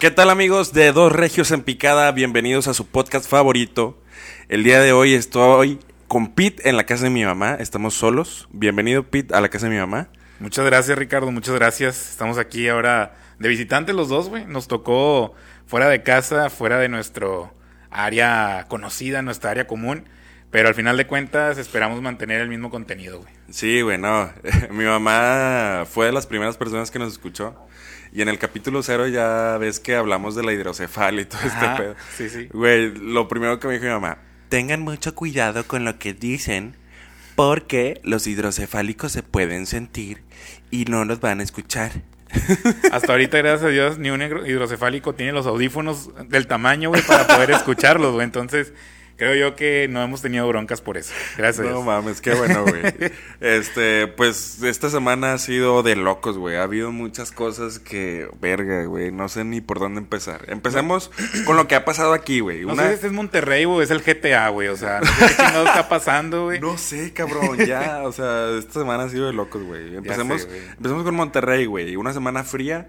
¿Qué tal amigos de Dos Regios en Picada? Bienvenidos a su podcast favorito. El día de hoy estoy con Pete en la casa de mi mamá. Estamos solos. Bienvenido Pete a la casa de mi mamá. Muchas gracias Ricardo, muchas gracias. Estamos aquí ahora de visitantes los dos, güey. Nos tocó fuera de casa, fuera de nuestro área conocida, nuestra área común. Pero al final de cuentas esperamos mantener el mismo contenido, güey. Sí, güey, no. Mi mamá fue de las primeras personas que nos escuchó. Y en el capítulo cero ya ves que hablamos de la hidrocefalia y todo este pedo. sí, sí. Güey, lo primero que me dijo mi mamá, tengan mucho cuidado con lo que dicen, porque los hidrocefálicos se pueden sentir y no nos van a escuchar. Hasta ahorita, gracias a Dios, ni un hidro- hidrocefálico tiene los audífonos del tamaño, güey, para poder escucharlos, güey. Entonces, creo yo que no hemos tenido broncas por eso. Gracias. No mames, qué bueno, güey. Este, pues esta semana ha sido de locos, güey. Ha habido muchas cosas que, verga, güey. No sé ni por dónde empezar. Empecemos con lo que ha pasado aquí, güey. No Una- sé si este es Monterrey o es el GTA, güey. O sea, no sé qué está pasando, güey. No sé, cabrón, ya, o sea, esta semana ha sido de locos, güey. Empecemos, sé, güey. empecemos con Monterrey, güey. Una semana fría.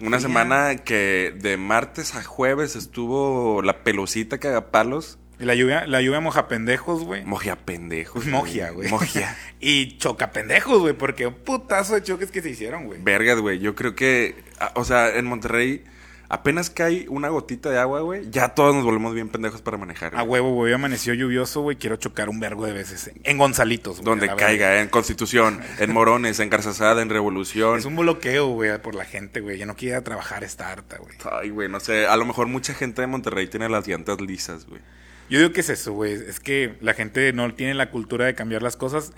Una Fría. semana que de martes a jueves estuvo la pelucita cagapalos. Y la lluvia, la lluvia moja pendejos, güey. Mogia pendejos. Mogia, güey. Mogia. y choca pendejos, güey, porque un putazo de choques que se hicieron, güey. Vergas, güey. Yo creo que, o sea, en Monterrey, apenas cae una gotita de agua, güey, ya todos nos volvemos bien pendejos para manejar. A huevo, güey, amaneció lluvioso, güey. Quiero chocar un vergo de veces. En Gonzalitos, güey. Donde caiga, ¿eh? en Constitución, en Morones, en Garzazada, en Revolución. Es un bloqueo, güey, por la gente, güey. Ya no quiere trabajar, está harta, güey. Ay, güey, no sé. A lo mejor mucha gente de Monterrey tiene las llantas lisas, güey. Yo digo que es eso, güey. Es que la gente no tiene la cultura de cambiar las cosas.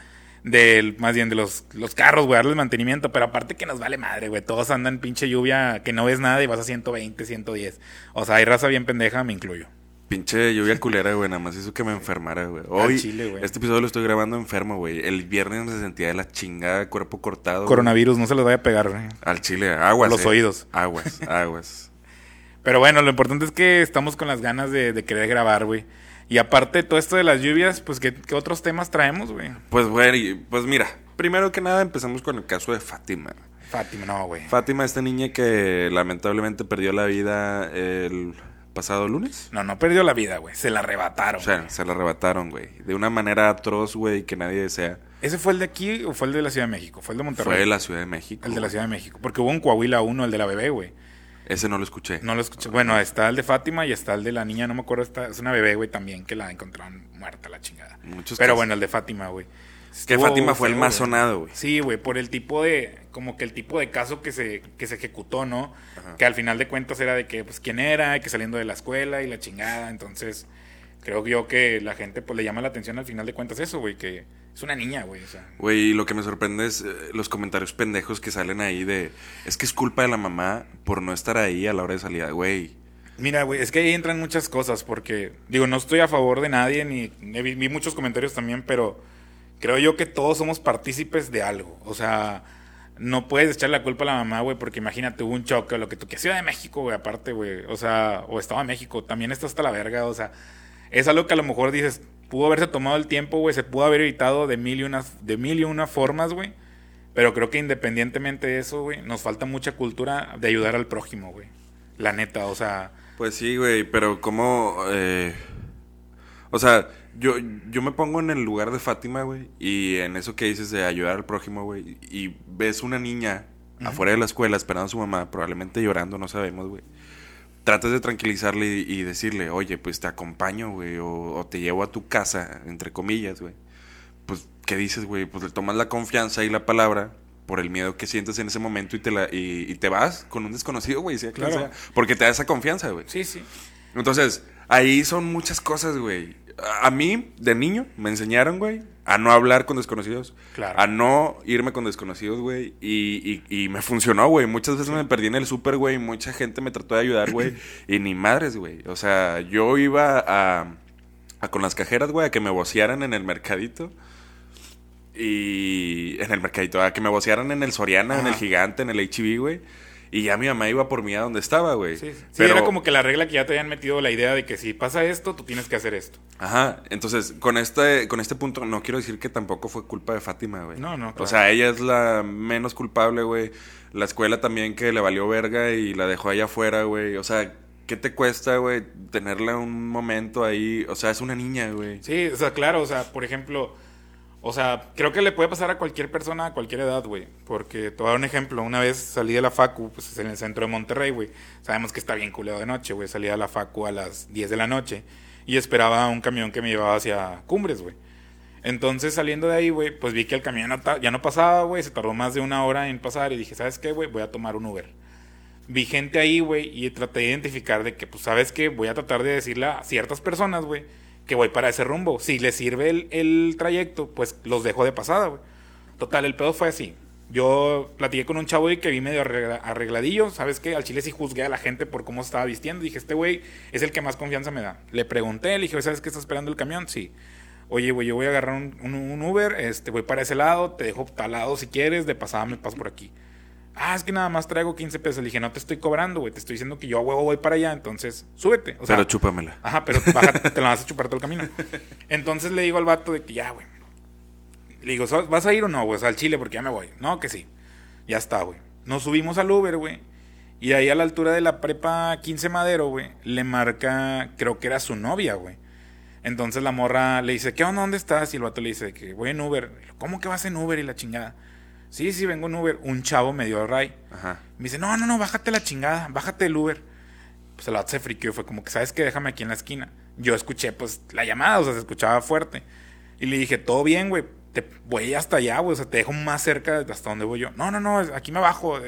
Del, más bien de los, los carros, güey, darles mantenimiento. Pero aparte que nos vale madre, güey. Todos andan pinche lluvia que no ves nada y vas a 120, 110. O sea, hay raza bien pendeja, me incluyo. Pinche lluvia culera, güey, nada más hizo que me enfermara, güey. Hoy, chile, güey. este episodio lo estoy grabando enfermo, güey. El viernes me sentía de la chingada, cuerpo cortado. güey. Coronavirus, no se les vaya a pegar, güey. Al chile, aguas. Los eh. oídos. Aguas, aguas. Pero bueno, lo importante es que estamos con las ganas de, de querer grabar, güey. Y aparte de todo esto de las lluvias, pues, ¿qué, qué otros temas traemos, güey? Pues, güey, pues mira, primero que nada empezamos con el caso de Fátima. Fátima, no, güey. Fátima, esta niña que lamentablemente perdió la vida el pasado lunes. No, no perdió la vida, güey. Se la arrebataron. O sea, se la arrebataron, güey. De una manera atroz, güey, que nadie desea. ¿Ese fue el de aquí o fue el de la Ciudad de México? Fue el de Monterrey. Fue de la Ciudad de México. El de la. Ciudad de México. Porque hubo un Coahuila uno, el de la bebé, güey. Ese no lo escuché. No lo escuché. Bueno, está el de Fátima y está el de la niña, no me acuerdo. Está, es una bebé, güey, también que la encontraron muerta, la chingada. Muchos Pero casos. bueno, el de Fátima, güey. Que Fátima fue el más sonado, güey. Sí, güey, por el tipo de, como que el tipo de caso que se, que se ejecutó, ¿no? Que al final de cuentas era de que, pues, quién era, que saliendo de la escuela y la chingada. Entonces, creo yo que la gente, pues, le llama la atención al final de cuentas eso, güey, que es una niña, güey, o sea. Güey, y lo que me sorprende es eh, los comentarios pendejos que salen ahí de... Es que es culpa de la mamá por no estar ahí a la hora de salida. Güey, Mira, güey, es que ahí entran muchas cosas porque, digo, no estoy a favor de nadie, ni vi muchos comentarios también, pero creo yo que todos somos partícipes de algo. O sea, no puedes echar la culpa a la mamá, güey, porque imagínate, hubo un choque o lo que tú que Ciudad de México, güey, aparte, güey, o sea, o Estado de México, también está hasta la verga, o sea, es algo que a lo mejor dices, pudo haberse tomado el tiempo, güey, se pudo haber evitado de mil y unas, de mil y una formas, güey. Pero creo que independientemente de eso, güey, nos falta mucha cultura de ayudar al prójimo, güey. La neta, o sea, Pues sí, güey, pero como... eh, O sea, yo, yo me pongo en el lugar de Fátima, güey, y en eso que dices de ayudar al prójimo, güey, y ves una niña afuera de la escuela esperando a su mamá, probablemente llorando, no sabemos, güey. Tratas de tranquilizarle y, y decirle, oye, pues te acompaño, güey, o, o te llevo a tu casa, entre comillas, güey. Pues, ¿qué dices, güey? Pues le tomas la confianza y la palabra por el miedo que sientes en ese momento y te, la, y, y te vas con un desconocido, güey, sea Claro. sea, porque te da esa confianza, güey. sí, sí. Entonces, ahí son muchas cosas, güey. A a mí, de niño, me enseñaron, güey, a no hablar con desconocidos. Claro. A no irme con desconocidos, güey. Y, y, y me funcionó, güey. Muchas veces me perdí en el súper, güey. Mucha gente me trató de ayudar, güey. y ni madres, güey. O sea, yo iba a, a con las cajeras, güey, a que me vocearan en el mercadito. Y en el mercadito, a que me vocearan en el Soriana, en el. Gigante, en el HB, güey. Y ya mi mamá iba por mí a donde estaba, güey. Sí, sí. Era como que la regla que ya te habían metido la idea de que si pasa esto, tú tienes que hacer esto. Ajá, entonces con este, con este punto no quiero decir que tampoco fue culpa de Fátima, güey. No, no, O sea, ella es la menos culpable, güey. La escuela también que le valió verga y la dejó allá afuera, güey. O sea, ¿qué te cuesta, güey, tenerla un momento ahí? O sea, es una niña, güey. Sí, o sea, claro, o sea, por ejemplo, o sea, creo que le puede pasar a cualquier persona a cualquier edad, güey. Porque te voy a dar un ejemplo. Una vez salí de la Facu, pues en el centro de Monterrey, güey. Sabemos que está bien culero de noche, güey. Salí de la Facu a las 10 de la noche y esperaba un camión que me llevaba hacia Cumbres, güey. Entonces, saliendo de ahí, güey, pues vi que el camión ya no pasaba, güey. Se tardó más de una hora en pasar y dije, ¿sabes qué, güey? Voy a tomar un Uber. Vi gente ahí, güey, y traté de identificar de que, pues, ¿sabes qué? Voy a tratar de decirle a ciertas personas, güey, que voy para ese rumbo. Si les sirve el, el trayecto, pues los dejo de pasada, güey. Total, el pedo fue así. Yo platiqué con un chavo y que vi medio arregla- arregladillo. ¿Sabes qué? Al chile sí juzgué a la gente por cómo estaba vistiendo. Dije, este güey es el que más confianza me da. Le pregunté, le dije, ¿sabes qué está esperando el camión? Sí. Oye, güey, yo voy a agarrar un, un- un Uber, este, voy para ese lado, te dejo tal lado si quieres, de pasada me paso por aquí. Ah, es que nada más traigo 15 pesos. Le dije, no te estoy cobrando, güey, te estoy diciendo que yo a huevo voy para allá, entonces súbete. O sea, Pero chúpamela. Ajá, pero bájate, te la vas a chupar todo el camino. Entonces le digo al vato de que ya, güey. Le digo, "¿Sabes- ¿vas a ir o no, güey? O sea, al Chile, porque ya me voy. No, que sí. Ya está, güey. Nos subimos al Uber, güey. Y ahí a la altura de la prepa 15 Madero, güey, le marca, creo que era su novia, güey. Entonces la morra le dice, ¿qué onda? ¿Dónde estás? Y el vato le dice que voy en Uber. ¿Cómo que vas en Uber? Y la chingada. Sí, sí, vengo en Uber. Un chavo me dio ray. Ajá. Me dice, no, no, no, bájate la chingada, bájate el Uber. Pues el vato se friqueó y fue como que, ¿sabes qué? Déjame aquí en la esquina. Yo escuché, pues, la llamada, o sea, se escuchaba fuerte. Y le dije, todo bien, güey, te voy hasta allá, güey, o sea, te dejo más cerca de hasta donde voy yo. No, no, no, aquí me bajo,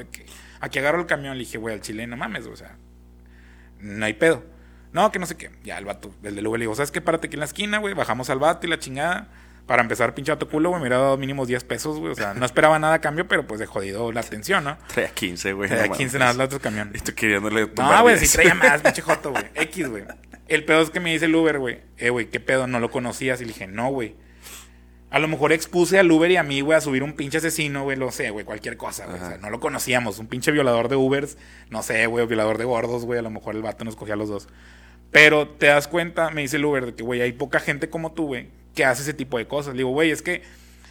aquí agarro el camión. Le dije, güey, al chile, no mames, o sea, no hay pedo. No, que no sé qué. Ya el vato, el del Uber le digo, ¿sabes qué? Párate aquí en la esquina, güey. Bajamos al vato y la chingada. Para empezar, pinche vato culo, güey. Me hubiera dado mínimos 10 pesos, güey. O sea, no esperaba nada a cambio, pero pues de jodido la atención, ¿no? Traía 15, güey. Traía no 15 mames. nada más el otro camión. Y tú queriéndole No, güey, 10. sí traía más, pinche joto, güey. X, güey. El pedo es que me dice el Uber, güey. Eh, güey, ¿qué pedo? No lo conocías. Y le dije, no, güey. A lo mejor expuse al Uber y a mí, güey, a subir un pinche asesino, güey, lo sé, güey, cualquier cosa, güey. O sea, no lo conocíamos. Un pinche violador de Ubers, no sé, güey, violador de gordos, güey. A lo mejor el vato nos cogía a los dos. Pero te das cuenta, me dice el Uber, de que, güey, hay poca gente como tú, güey, que hace ese tipo de cosas. Le digo, güey, es que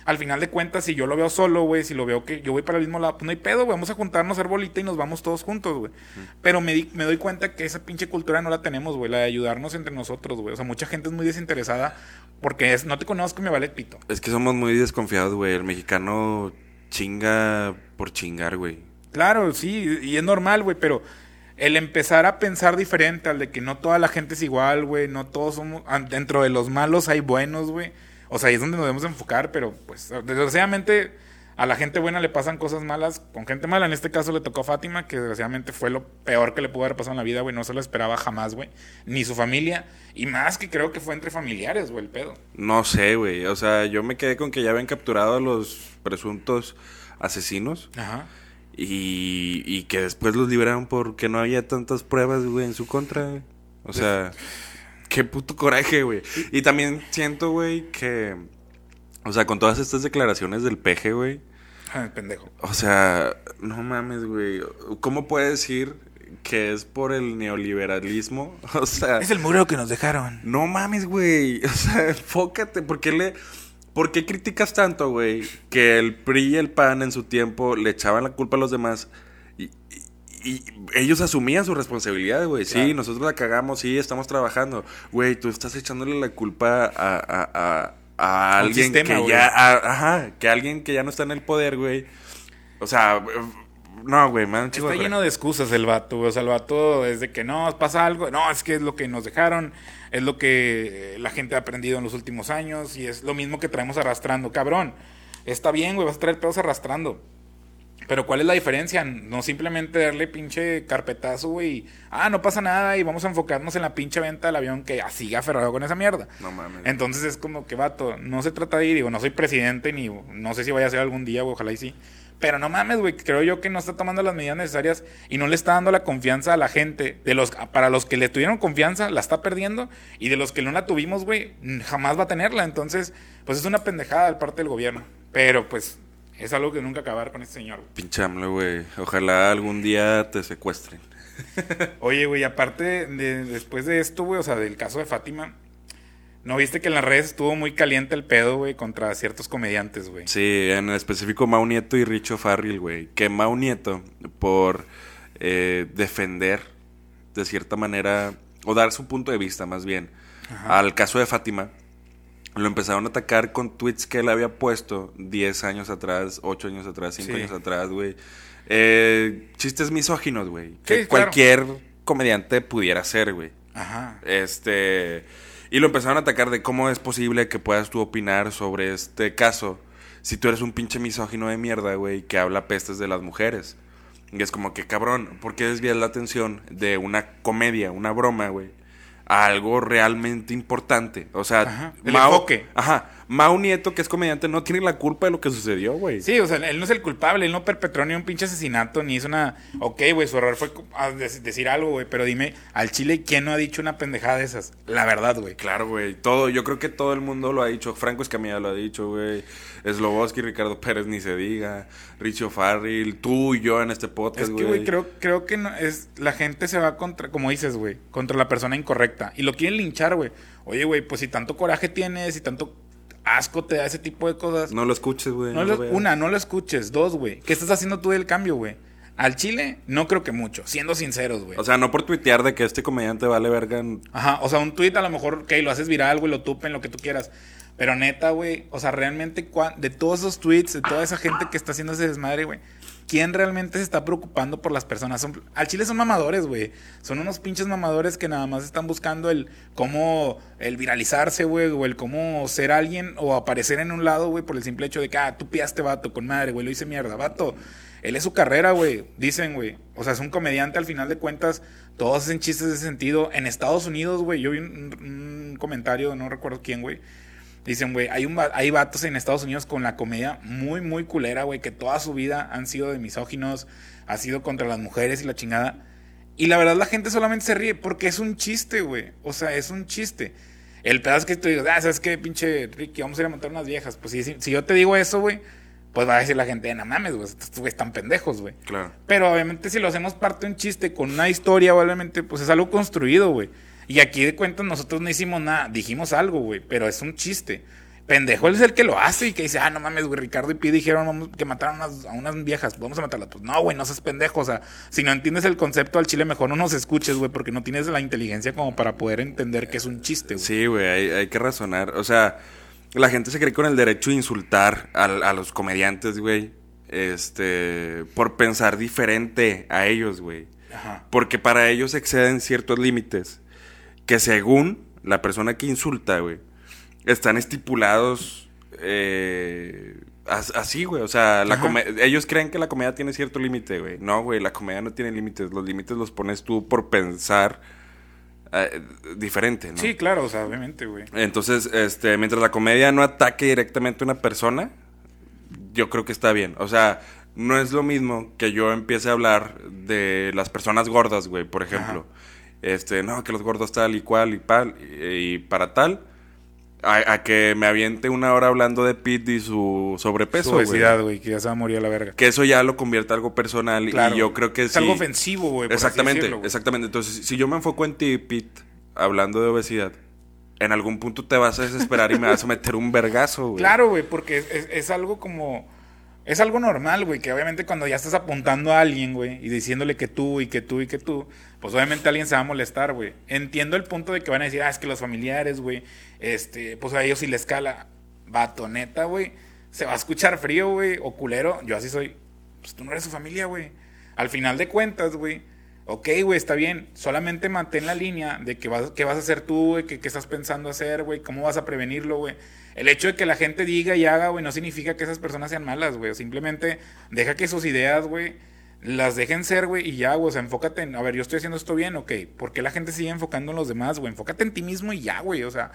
al final de cuentas, si yo lo veo solo, güey, si lo veo que yo voy para el mismo lado, pues no hay pedo, güey, vamos a juntarnos, hacer bolita y nos vamos todos juntos, güey. Pero me, di- me doy cuenta que esa pinche cultura no la tenemos, güey, la de ayudarnos entre nosotros, güey. O sea, mucha gente es muy desinteresada porque es, no te conozco, me vale pito. Es que somos muy desconfiados, güey. El mexicano chinga por chingar, güey. Claro, sí, y es normal, güey, pero el empezar a pensar diferente al de que no toda la gente es igual, güey, no todos somos, ah, dentro de los malos hay buenos, güey. O sea, ahí es donde nos debemos enfocar, pero pues desgraciadamente a la gente buena le pasan cosas malas con gente mala. En este caso le tocó a Fátima, que desgraciadamente fue lo peor que le pudo haber pasado en la vida, güey. No se lo esperaba jamás, güey. Ni su familia. Y más que creo que fue entre familiares, güey, el pedo. No sé, güey. O sea, yo me quedé con que ya habían capturado a los presuntos asesinos Ajá. Y, y que después los liberaron porque no había tantas pruebas, güey, en su contra. güey. O sea, qué puto coraje, güey. Y también siento, güey, que... O sea, con todas estas declaraciones del peje, güey. Ay, pendejo. O sea, no mames, güey. ¿Cómo puedes decir que es por el neoliberalismo? O sea... Es el muro que nos dejaron. No mames, güey. O sea, enfócate. ¿Por qué, le, ¿Por qué criticas tanto, güey? Que el PRI y el PAN en su tiempo le echaban la culpa a los demás. Y, y- y ellos asumían su responsabilidad, güey. Sí, nosotros la cagamos, sí, estamos trabajando. Güey, tú estás echándole la culpa a, a, a, a Un alguien sistema, que ya... a- ajá, que alguien que ya no está en el poder, güey. O sea, no, güey, man, chico. Está lleno de excusas el vato, güey. O sea, el vato es de que no, pasa algo. No, es que es lo que nos dejaron. Es lo que eh, la gente ha aprendido en los últimos años. Y es lo mismo que traemos arrastrando. Cabrón, está bien, güey, vas a traer pedos arrastrando. Pero ¿cuál es la diferencia? No simplemente darle pinche carpetazo, güey. y, Ah, no pasa nada y vamos a enfocarnos en la pinche venta del avión que siga aferrado con esa mierda. No mames. Entonces es como que, vato, no se trata de ir, digo, no soy presidente ni no sé si vaya a ser algún día, güey, ojalá y sí. Pero no mames, güey, creo yo que no está tomando las medidas necesarias y no le está dando la confianza a la gente. De los, para los que le tuvieron confianza, la está perdiendo. Y de los que no la tuvimos, güey, jamás va a tenerla. Entonces, pues es una pendejada de parte del gobierno. Pero pues Es algo que nunca acabar con este señor. Pinche AMLO, güey. Ojalá algún día te secuestren. Oye, güey, aparte de después de esto, güey, o sea, del caso de Fátima, ¿no viste que en las redes estuvo muy caliente el pedo, güey, contra ciertos comediantes, güey? Sí, en específico Mau Nieto y Richo Farrell, güey. Que Mau Nieto, por eh, defender de cierta manera, o dar su punto de vista más bien, al caso de Fátima, lo empezaron a atacar con tweets que él había puesto 10 años atrás, 8 años atrás, 5 Sí. años atrás, güey. Eh, chistes misóginos, güey. Sí, Que claro. cualquier comediante pudiera hacer, güey. Ajá. Este. Y lo empezaron a atacar de cómo es posible que puedas tú opinar sobre este caso si tú eres un pinche misógino de mierda, güey, que habla pestes de las mujeres. Y es como que, cabrón, ¿por qué desvías la atención de una comedia, una broma, güey, a algo realmente importante? O sea, Ajá, el Mao, enfoque. Ajá, Mao Nieto, que es comediante, no tiene la culpa de lo que sucedió, güey. Sí, o sea, él no es el culpable, él no perpetró ni un pinche asesinato, ni hizo una... Ok, güey, su error fue dec- decir algo, güey, pero dime, al Chile, ¿quién no ha dicho una pendejada de esas? La verdad, güey. Claro, güey. Todo, yo creo que todo el mundo lo ha dicho. Franco Escamilla lo ha dicho, güey. Sloboski, Ricardo Pérez, ni se diga. Richo Farrell, tú y yo en este podcast, Es güey. que, güey, creo, creo que no, es, la gente se va contra, como dices, güey, contra la persona incorrecta. Y lo quieren linchar, güey. Oye, güey, pues si tanto coraje tienes, si tanto asco te da ese tipo de cosas. No lo escuches, güey. no una, no lo escuches. Dos, güey. ¿Qué estás haciendo tú del cambio, güey? Al Chile, no creo que mucho, siendo sinceros, güey. O sea, no por tuitear de que este comediante vale verga. en- Ajá, o sea, un tweet a lo mejor, ok, lo haces viral, güey, lo tupen, lo que tú quieras. Pero neta, güey, o sea, realmente, de todos esos tweets, de toda esa gente que está haciendo ese desmadre, güey, ¿quién realmente se está preocupando por las personas? Son- al chile son mamadores, güey. Son unos pinches mamadores que nada más están buscando el cómo, el viralizarse, güey, o el cómo ser alguien o aparecer en un lado, güey, por el simple hecho de que, ah, tú piaste, vato, con madre, güey, lo hice mierda, vato. Él es su carrera, güey, dicen, güey. O sea, es un comediante al final de cuentas. Todos hacen chistes de ese sentido. En Estados Unidos, güey, yo vi un, un comentario, no recuerdo quién, güey. Dicen, güey, hay, un, hay vatos en Estados Unidos con la comedia muy, muy culera, güey, que toda su vida han sido de misóginos, ha sido contra las mujeres y la chingada. Y la verdad la gente solamente se ríe porque es un chiste, güey. O sea, es un chiste. El pedazo que tú digas, ah, ¿sabes qué, pinche Ricky? Vamos a ir a montar unas viejas. Pues si, si, si yo te digo eso, güey, pues va a decir la gente, no mames, güey, estos güeyes están pendejos, güey. Claro. Pero obviamente si lo hacemos parte de un chiste con una historia, obviamente, pues es algo construido, güey. Y aquí de cuentas nosotros no hicimos nada, dijimos algo, güey, pero es un chiste. Pendejo él es el que lo hace y que dice, ah, no mames, güey, Ricardo y Pi dijeron vamos, que mataron a unas, a unas viejas, vamos a matarlas. Pues no, güey, no seas pendejo, o sea, si no entiendes el concepto al chile, mejor no nos escuches, güey, porque no tienes la inteligencia como para poder entender que es un chiste, güey. Sí, güey, hay, hay que razonar. O sea, la gente se cree con el derecho de insultar a, a los comediantes, güey. Este, por pensar diferente a ellos, güey. Ajá. Porque para ellos exceden ciertos límites que según la persona que insulta, güey, están estipulados eh, as- así, güey. O sea, la ellos creen que la comedia tiene cierto límite, güey. No, güey, la comedia no tiene límites. Los límites los pones tú por pensar eh, diferente, ¿no? Sí, claro, o sea, obviamente, güey. Entonces, este, mientras la comedia no ataque directamente a una persona, yo creo que está bien. O sea, no es lo mismo que yo empiece a hablar de las personas gordas, güey, por ejemplo. Este, no, que los gordos tal y cual y pal, y, y para tal, a, a que me aviente una hora hablando de Pete y su sobrepeso, Su obesidad, güey, que ya se va a morir a la verga. Que eso ya lo convierte en algo personal Claro, y yo creo que es sí. algo ofensivo, güey. Exactamente, decirlo, exactamente. Entonces, si yo me enfoco en ti, Pete, hablando de obesidad, en algún punto te vas a desesperar y me vas a meter un vergazo, güey. Claro, güey, porque es, es- es algo como... Es algo normal, güey, que obviamente cuando ya estás apuntando a alguien, güey, y diciéndole que tú y que tú y que tú, pues obviamente alguien se va a molestar, güey. Entiendo el punto de que van a decir, ah, es que los familiares, güey, este, pues a ellos sí les cala. Vato, neta, güey, se va a escuchar frío, güey, o culero. Yo así soy. Pues tú no eres su familia, güey. Al final de cuentas, güey, ok, güey, está bien. Solamente mantén la línea de que vas, qué vas a hacer tú, güey, qué, qué estás pensando hacer, güey, cómo vas a prevenirlo, güey. El hecho de que la gente diga y haga, güey, no significa que esas personas sean malas, güey. Simplemente deja que sus ideas, güey, las dejen ser, güey, y ya, güey. O sea, enfócate en, a ver, yo estoy haciendo esto bien, ok. ¿Por qué la gente sigue enfocando en los demás, güey? Enfócate en ti mismo y ya, güey. O sea,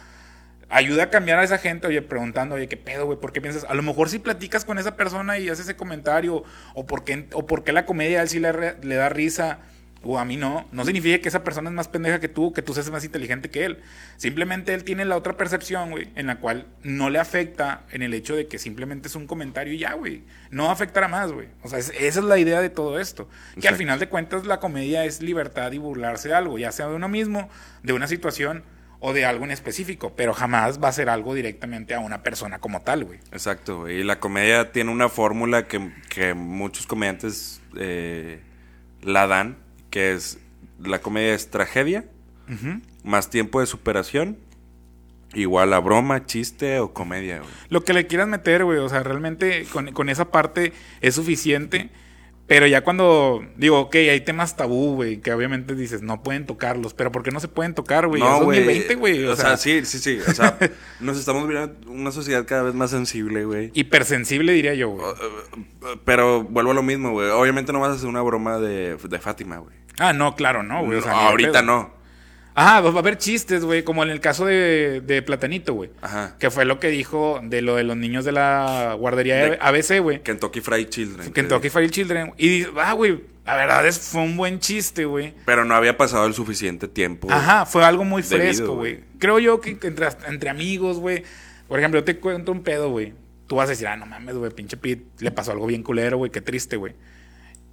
ayuda a cambiar a esa gente, oye, preguntando, oye, ¿qué pedo, güey? ¿Por qué piensas? A lo mejor si platicas con esa persona y haces ese comentario, o por qué, o por qué la comedia a él sí le, le da risa, o a mí no, no significa que esa persona es más pendeja que tú, que tú seas más inteligente que él. Simplemente él tiene la otra percepción, güey, en la cual no le afecta en el hecho de que simplemente es un comentario y ya, güey. No afectará más, güey. O sea, esa es la idea de todo esto. Que al final de cuentas la comedia es libertad y burlarse de algo, ya sea de uno mismo, de una situación o de algo en específico, pero jamás va a ser algo directamente a una persona como tal, güey. Exacto, güey. Y la comedia tiene una fórmula que, que muchos comediantes eh, la dan, que es la comedia es tragedia, más tiempo de superación, igual a broma, chiste o comedia, güey. Lo que le quieras meter, güey, o sea, realmente con, con esa parte es suficiente. Pero ya cuando digo, ok, hay temas tabú, güey, que obviamente dices, no pueden tocarlos, pero ¿por qué no se pueden tocar, güey? No, es güey. 2020, güey. O, sea, sí, sí, sí. O sea, nos estamos viendo una sociedad cada vez más sensible, güey. hipersensible, diría yo, güey. Pero vuelvo a lo mismo, güey. Obviamente no vas a hacer una broma de, de Fátima, güey. Ah, no, claro, no, güey. O sea, No, ahorita no. Ajá, va a haber chistes, güey, como en el caso de, de Platanito, güey. Ajá. Que fue lo que dijo de lo de los niños de la guardería De- ABC, güey. Kentucky Fried Children. Kentucky Fried Children. Y ah, güey, la verdad es, fue un buen chiste, güey. Pero no había pasado el suficiente tiempo. Ajá, fue algo muy fresco, güey. güey. Creo yo que entre, entre amigos, güey. Por ejemplo, yo te cuento un pedo, güey. Tú vas a decir, ah, no mames, güey, pinche Pete, le pasó algo bien culero, güey, qué triste, güey.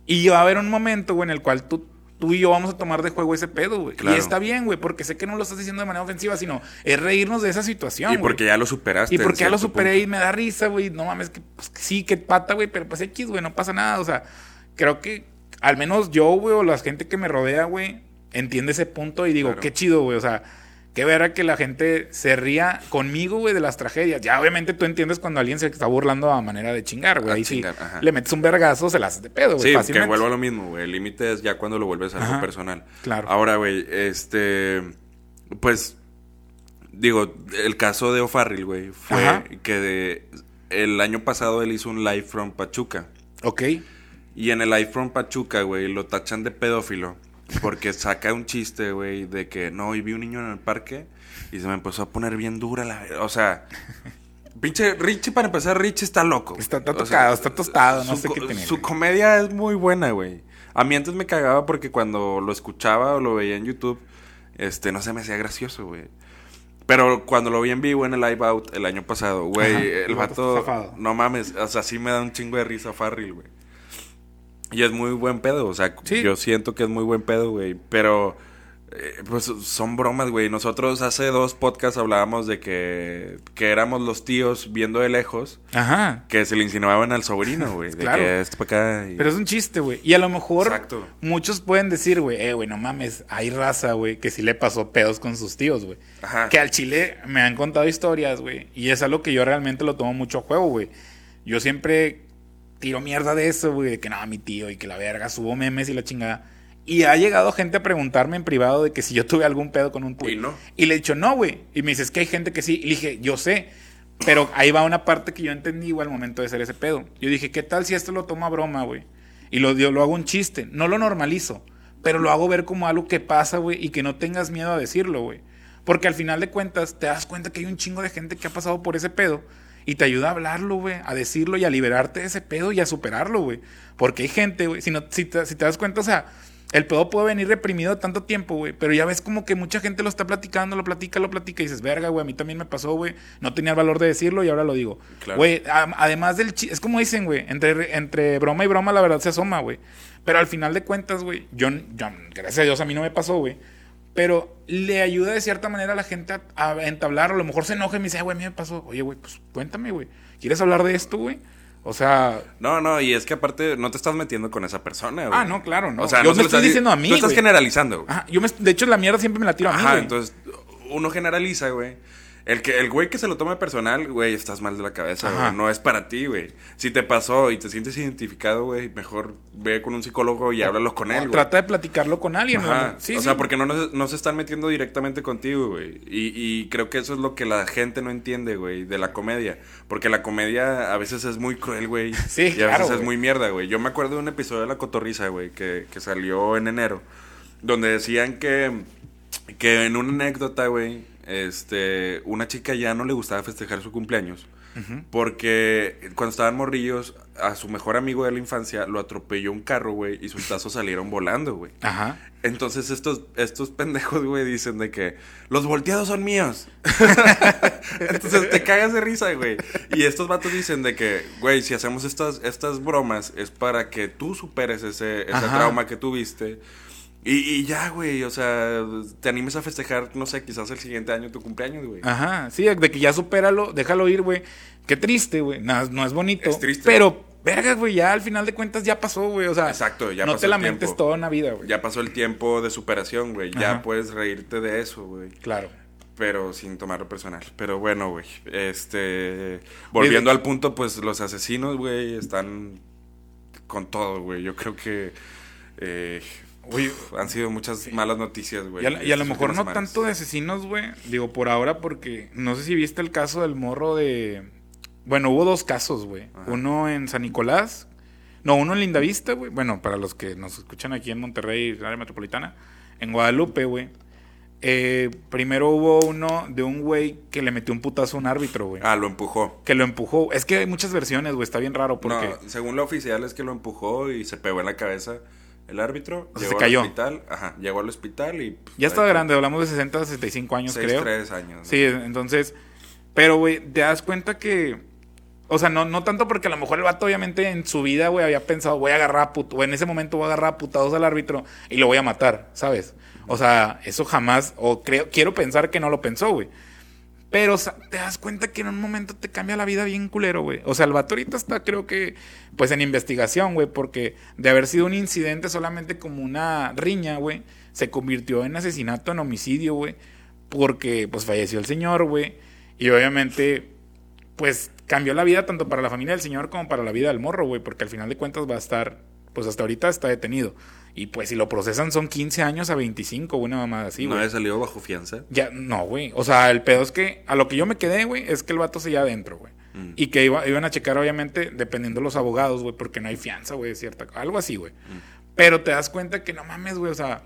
Y va a haber un momento, güey, en el cual tú, tú y yo vamos a tomar de juego ese pedo, güey. Claro. Y está bien, güey, porque sé que no lo estás diciendo de manera ofensiva, sino es reírnos de esa situación, Y güey. porque ya lo superaste. Y porque ya lo superé punto. y me da risa, güey. No mames, que pues, sí, que pata, güey, pero pues X, güey, no pasa nada. O sea, creo que al menos yo, güey, o la gente que me rodea, güey, entiende ese punto y digo, Claro. qué chido, güey. O sea, qué vera que la gente se ría conmigo, güey, de las tragedias. Ya, obviamente tú entiendes cuando alguien se está burlando a manera de chingar, güey. Ahí sí, ajá. le metes un vergazo, se la haces de pedo, güey. Sí, que fácilmente. vuelvo a lo mismo, güey. El límite es ya cuando lo vuelves algo Ajá, personal. claro. Ahora, güey, este. Pues. Digo, el caso de O'Farrill, güey, fue Ajá. que de- el año pasado él hizo un live from Pachuca. Ok. Y en el live from Pachuca, güey, lo tachan de pedófilo. Porque saca un chiste, güey, de que no, y vi un niño en el parque y se me empezó a poner bien dura la. O sea. Pinche Richie, para empezar, Richie está loco. Está- está tocado, está tostado, no sé qué tiene, Su comedia es muy buena, güey. A mí antes me cagaba porque cuando lo escuchaba o lo veía en YouTube, este, no se me hacía gracioso, güey. Pero cuando lo vi en vivo en el Live Out el año pasado, güey, el el vato no mames, o sea, sí me da un chingo de risa Farrell, güey. Y es muy buen pedo, o sea, Sí. yo siento que es muy buen pedo, güey. Pero, eh, pues son bromas, güey. Nosotros hace dos podcasts hablábamos de que, que éramos los tíos viendo de lejos Ajá. que se le insinuaban al sobrino, güey. De Claro. que esto para acá. y- Pero es un chiste, güey. Y a lo mejor Exacto. muchos pueden decir, güey, eh, güey, no mames, hay raza, güey, que sí le pasó pedos con sus tíos, güey. Ajá. Que al chile me han contado historias, güey. Y es algo que yo realmente lo tomo mucho a juego, güey. Yo siempre tiro mierda de eso, güey, de que no, mi tío y que la verga, subo memes y la chingada. Y ha llegado gente a preguntarme en privado de que si yo tuve algún pedo con un tío. Y no. Y le he dicho, no, güey. Y me dices que hay gente que sí. Y le dije, yo sé. Pero ahí va una parte que yo entendí, güey, al momento de hacer ese pedo. Yo dije, ¿qué tal si esto lo tomo a broma, güey? Y lo, yo lo hago un chiste. No lo normalizo. Pero lo hago ver como algo que pasa, güey, y que no tengas miedo a decirlo, güey. Porque al final de cuentas, te das cuenta que hay un chingo de gente que ha pasado por ese pedo. Y te ayuda a hablarlo, güey, a decirlo y a liberarte de ese pedo y a superarlo, güey. Porque hay gente, güey, si, no, si, te, si te das cuenta, o sea, el pedo puede venir reprimido tanto tiempo, güey. Pero ya ves como que mucha gente lo está platicando, lo platica, lo platica y dices, verga, güey, a mí también me pasó, güey. No tenía el valor de decirlo y ahora lo digo. Güey, además del es como dicen, güey, entre, entre broma y broma la verdad se asoma, güey. Pero al final de cuentas, güey, yo, yo, gracias a Dios a mí no me pasó, güey. Pero le ayuda de cierta manera a la gente a, a entablar. A lo mejor se enoja y me dice, "Ah, güey, a mí me pasó. Oye, güey, pues cuéntame, güey. ¿Quieres hablar de esto, güey? O sea, No, no, y es que aparte no te estás metiendo con esa persona, güey. Ah, no, claro, no. O sea, Yo no me estoy diciendo a mí, Tú estás güey. generalizando, güey. ajá, yo me, de hecho la mierda siempre me la tiro a mí, Ajá, güey. entonces uno generaliza, güey. El que el güey que se lo toma personal, güey, estás mal de la cabeza, Ajá. güey. No es para ti, güey. Si te pasó y te sientes identificado, güey, mejor ve con un psicólogo y háblalo con él, güey. Trata de platicarlo con alguien, Ajá. güey. Sí, o sí. sea, porque no, no se están metiendo directamente contigo, güey. Y, y creo que eso es lo que la gente no entiende, güey, de la comedia. Porque la comedia a veces es muy cruel, güey. Sí, Y a claro, veces es güey. muy mierda, güey. Yo me acuerdo de un episodio de La Cotorrisa, güey, que, que salió en enero. Donde decían que, que en una anécdota, güey, este, una chica ya no le gustaba festejar su cumpleaños. Porque cuando estaban morrillos, a su mejor amigo de la infancia lo atropelló un carro, güey, y sus tazos salieron volando, güey. Ajá. Entonces estos, estos pendejos, güey, dicen de que los volteados son míos. Entonces te cagas de risa, güey. Y estos vatos dicen de que, güey, si hacemos estas, estas bromas es para que tú superes ese, ese trauma que tuviste. Y, y ya, güey, o sea, te animes a festejar, no sé, quizás el siguiente año tu cumpleaños, güey. Ajá, sí, de que ya supéralo, déjalo ir, güey. Qué triste, güey. No, no es bonito. Es triste. Pero, verga, güey, ya al final de cuentas ya pasó, güey. O sea, Exacto, ya no pasó te lamentes toda una vida, güey. Ya pasó el tiempo de superación, güey. Ya Ajá. puedes reírte de eso, güey. Claro. Pero sin tomarlo personal. Pero bueno, güey. Este. Volviendo al punto, pues los asesinos, güey, están con todo, güey. Yo creo que. eh, Oye, uf, han sido muchas malas noticias, güey. Y a, y a lo mejor no semanas. tanto de asesinos, güey. Digo, por ahora, porque no sé si viste el caso del morro de. Bueno, hubo dos casos, güey. Uno en San Nicolás. No, uno en Lindavista, güey. Bueno, para los que nos escuchan aquí en Monterrey, área metropolitana. En Guadalupe, güey. Eh, primero hubo uno de un güey que le metió un putazo a un árbitro, güey. Ah, lo empujó. Que lo empujó. Es que hay muchas versiones, güey. Está bien raro porque. No, según lo oficial es que lo empujó y se pegó en la cabeza el árbitro. O sea, llegó se cayó. al hospital. Ajá, llegó al hospital y. pues, ya estaba grande, hablamos de 60 a 65 años, Seis, creo. tres años. ¿no? Sí, entonces, pero, güey, te das cuenta que, o sea, no, no tanto porque a lo mejor el vato obviamente en su vida, güey, había pensado, voy a agarrar a put o en ese momento voy a agarrar a putados al árbitro y lo voy a matar, ¿sabes? O sea, eso jamás, o creo, quiero pensar que no lo pensó, güey. Pero te das cuenta que en un momento te cambia la vida bien culero, güey. O sea, el vato ahorita está, creo que, pues en investigación, güey, porque de haber sido un incidente solamente como una riña, güey, se convirtió en asesinato, en homicidio, güey, porque pues falleció el señor, güey, y obviamente, pues cambió la vida tanto para la familia del señor como para la vida del morro, güey, porque al final de cuentas va a estar, pues hasta ahorita está detenido. Y pues si lo procesan son 15 años a 25, una mamada así, no güey. había salido bajo fianza. Ya, no, güey. O sea, el pedo es que a lo que yo me quedé, güey, es que el vato seguía adentro, güey. Mm. Y que iba- iban a checar, obviamente, dependiendo de los abogados, güey, porque no hay fianza, güey, cierta. Algo así, güey. Mm. Pero te das cuenta que no mames, güey, o sea,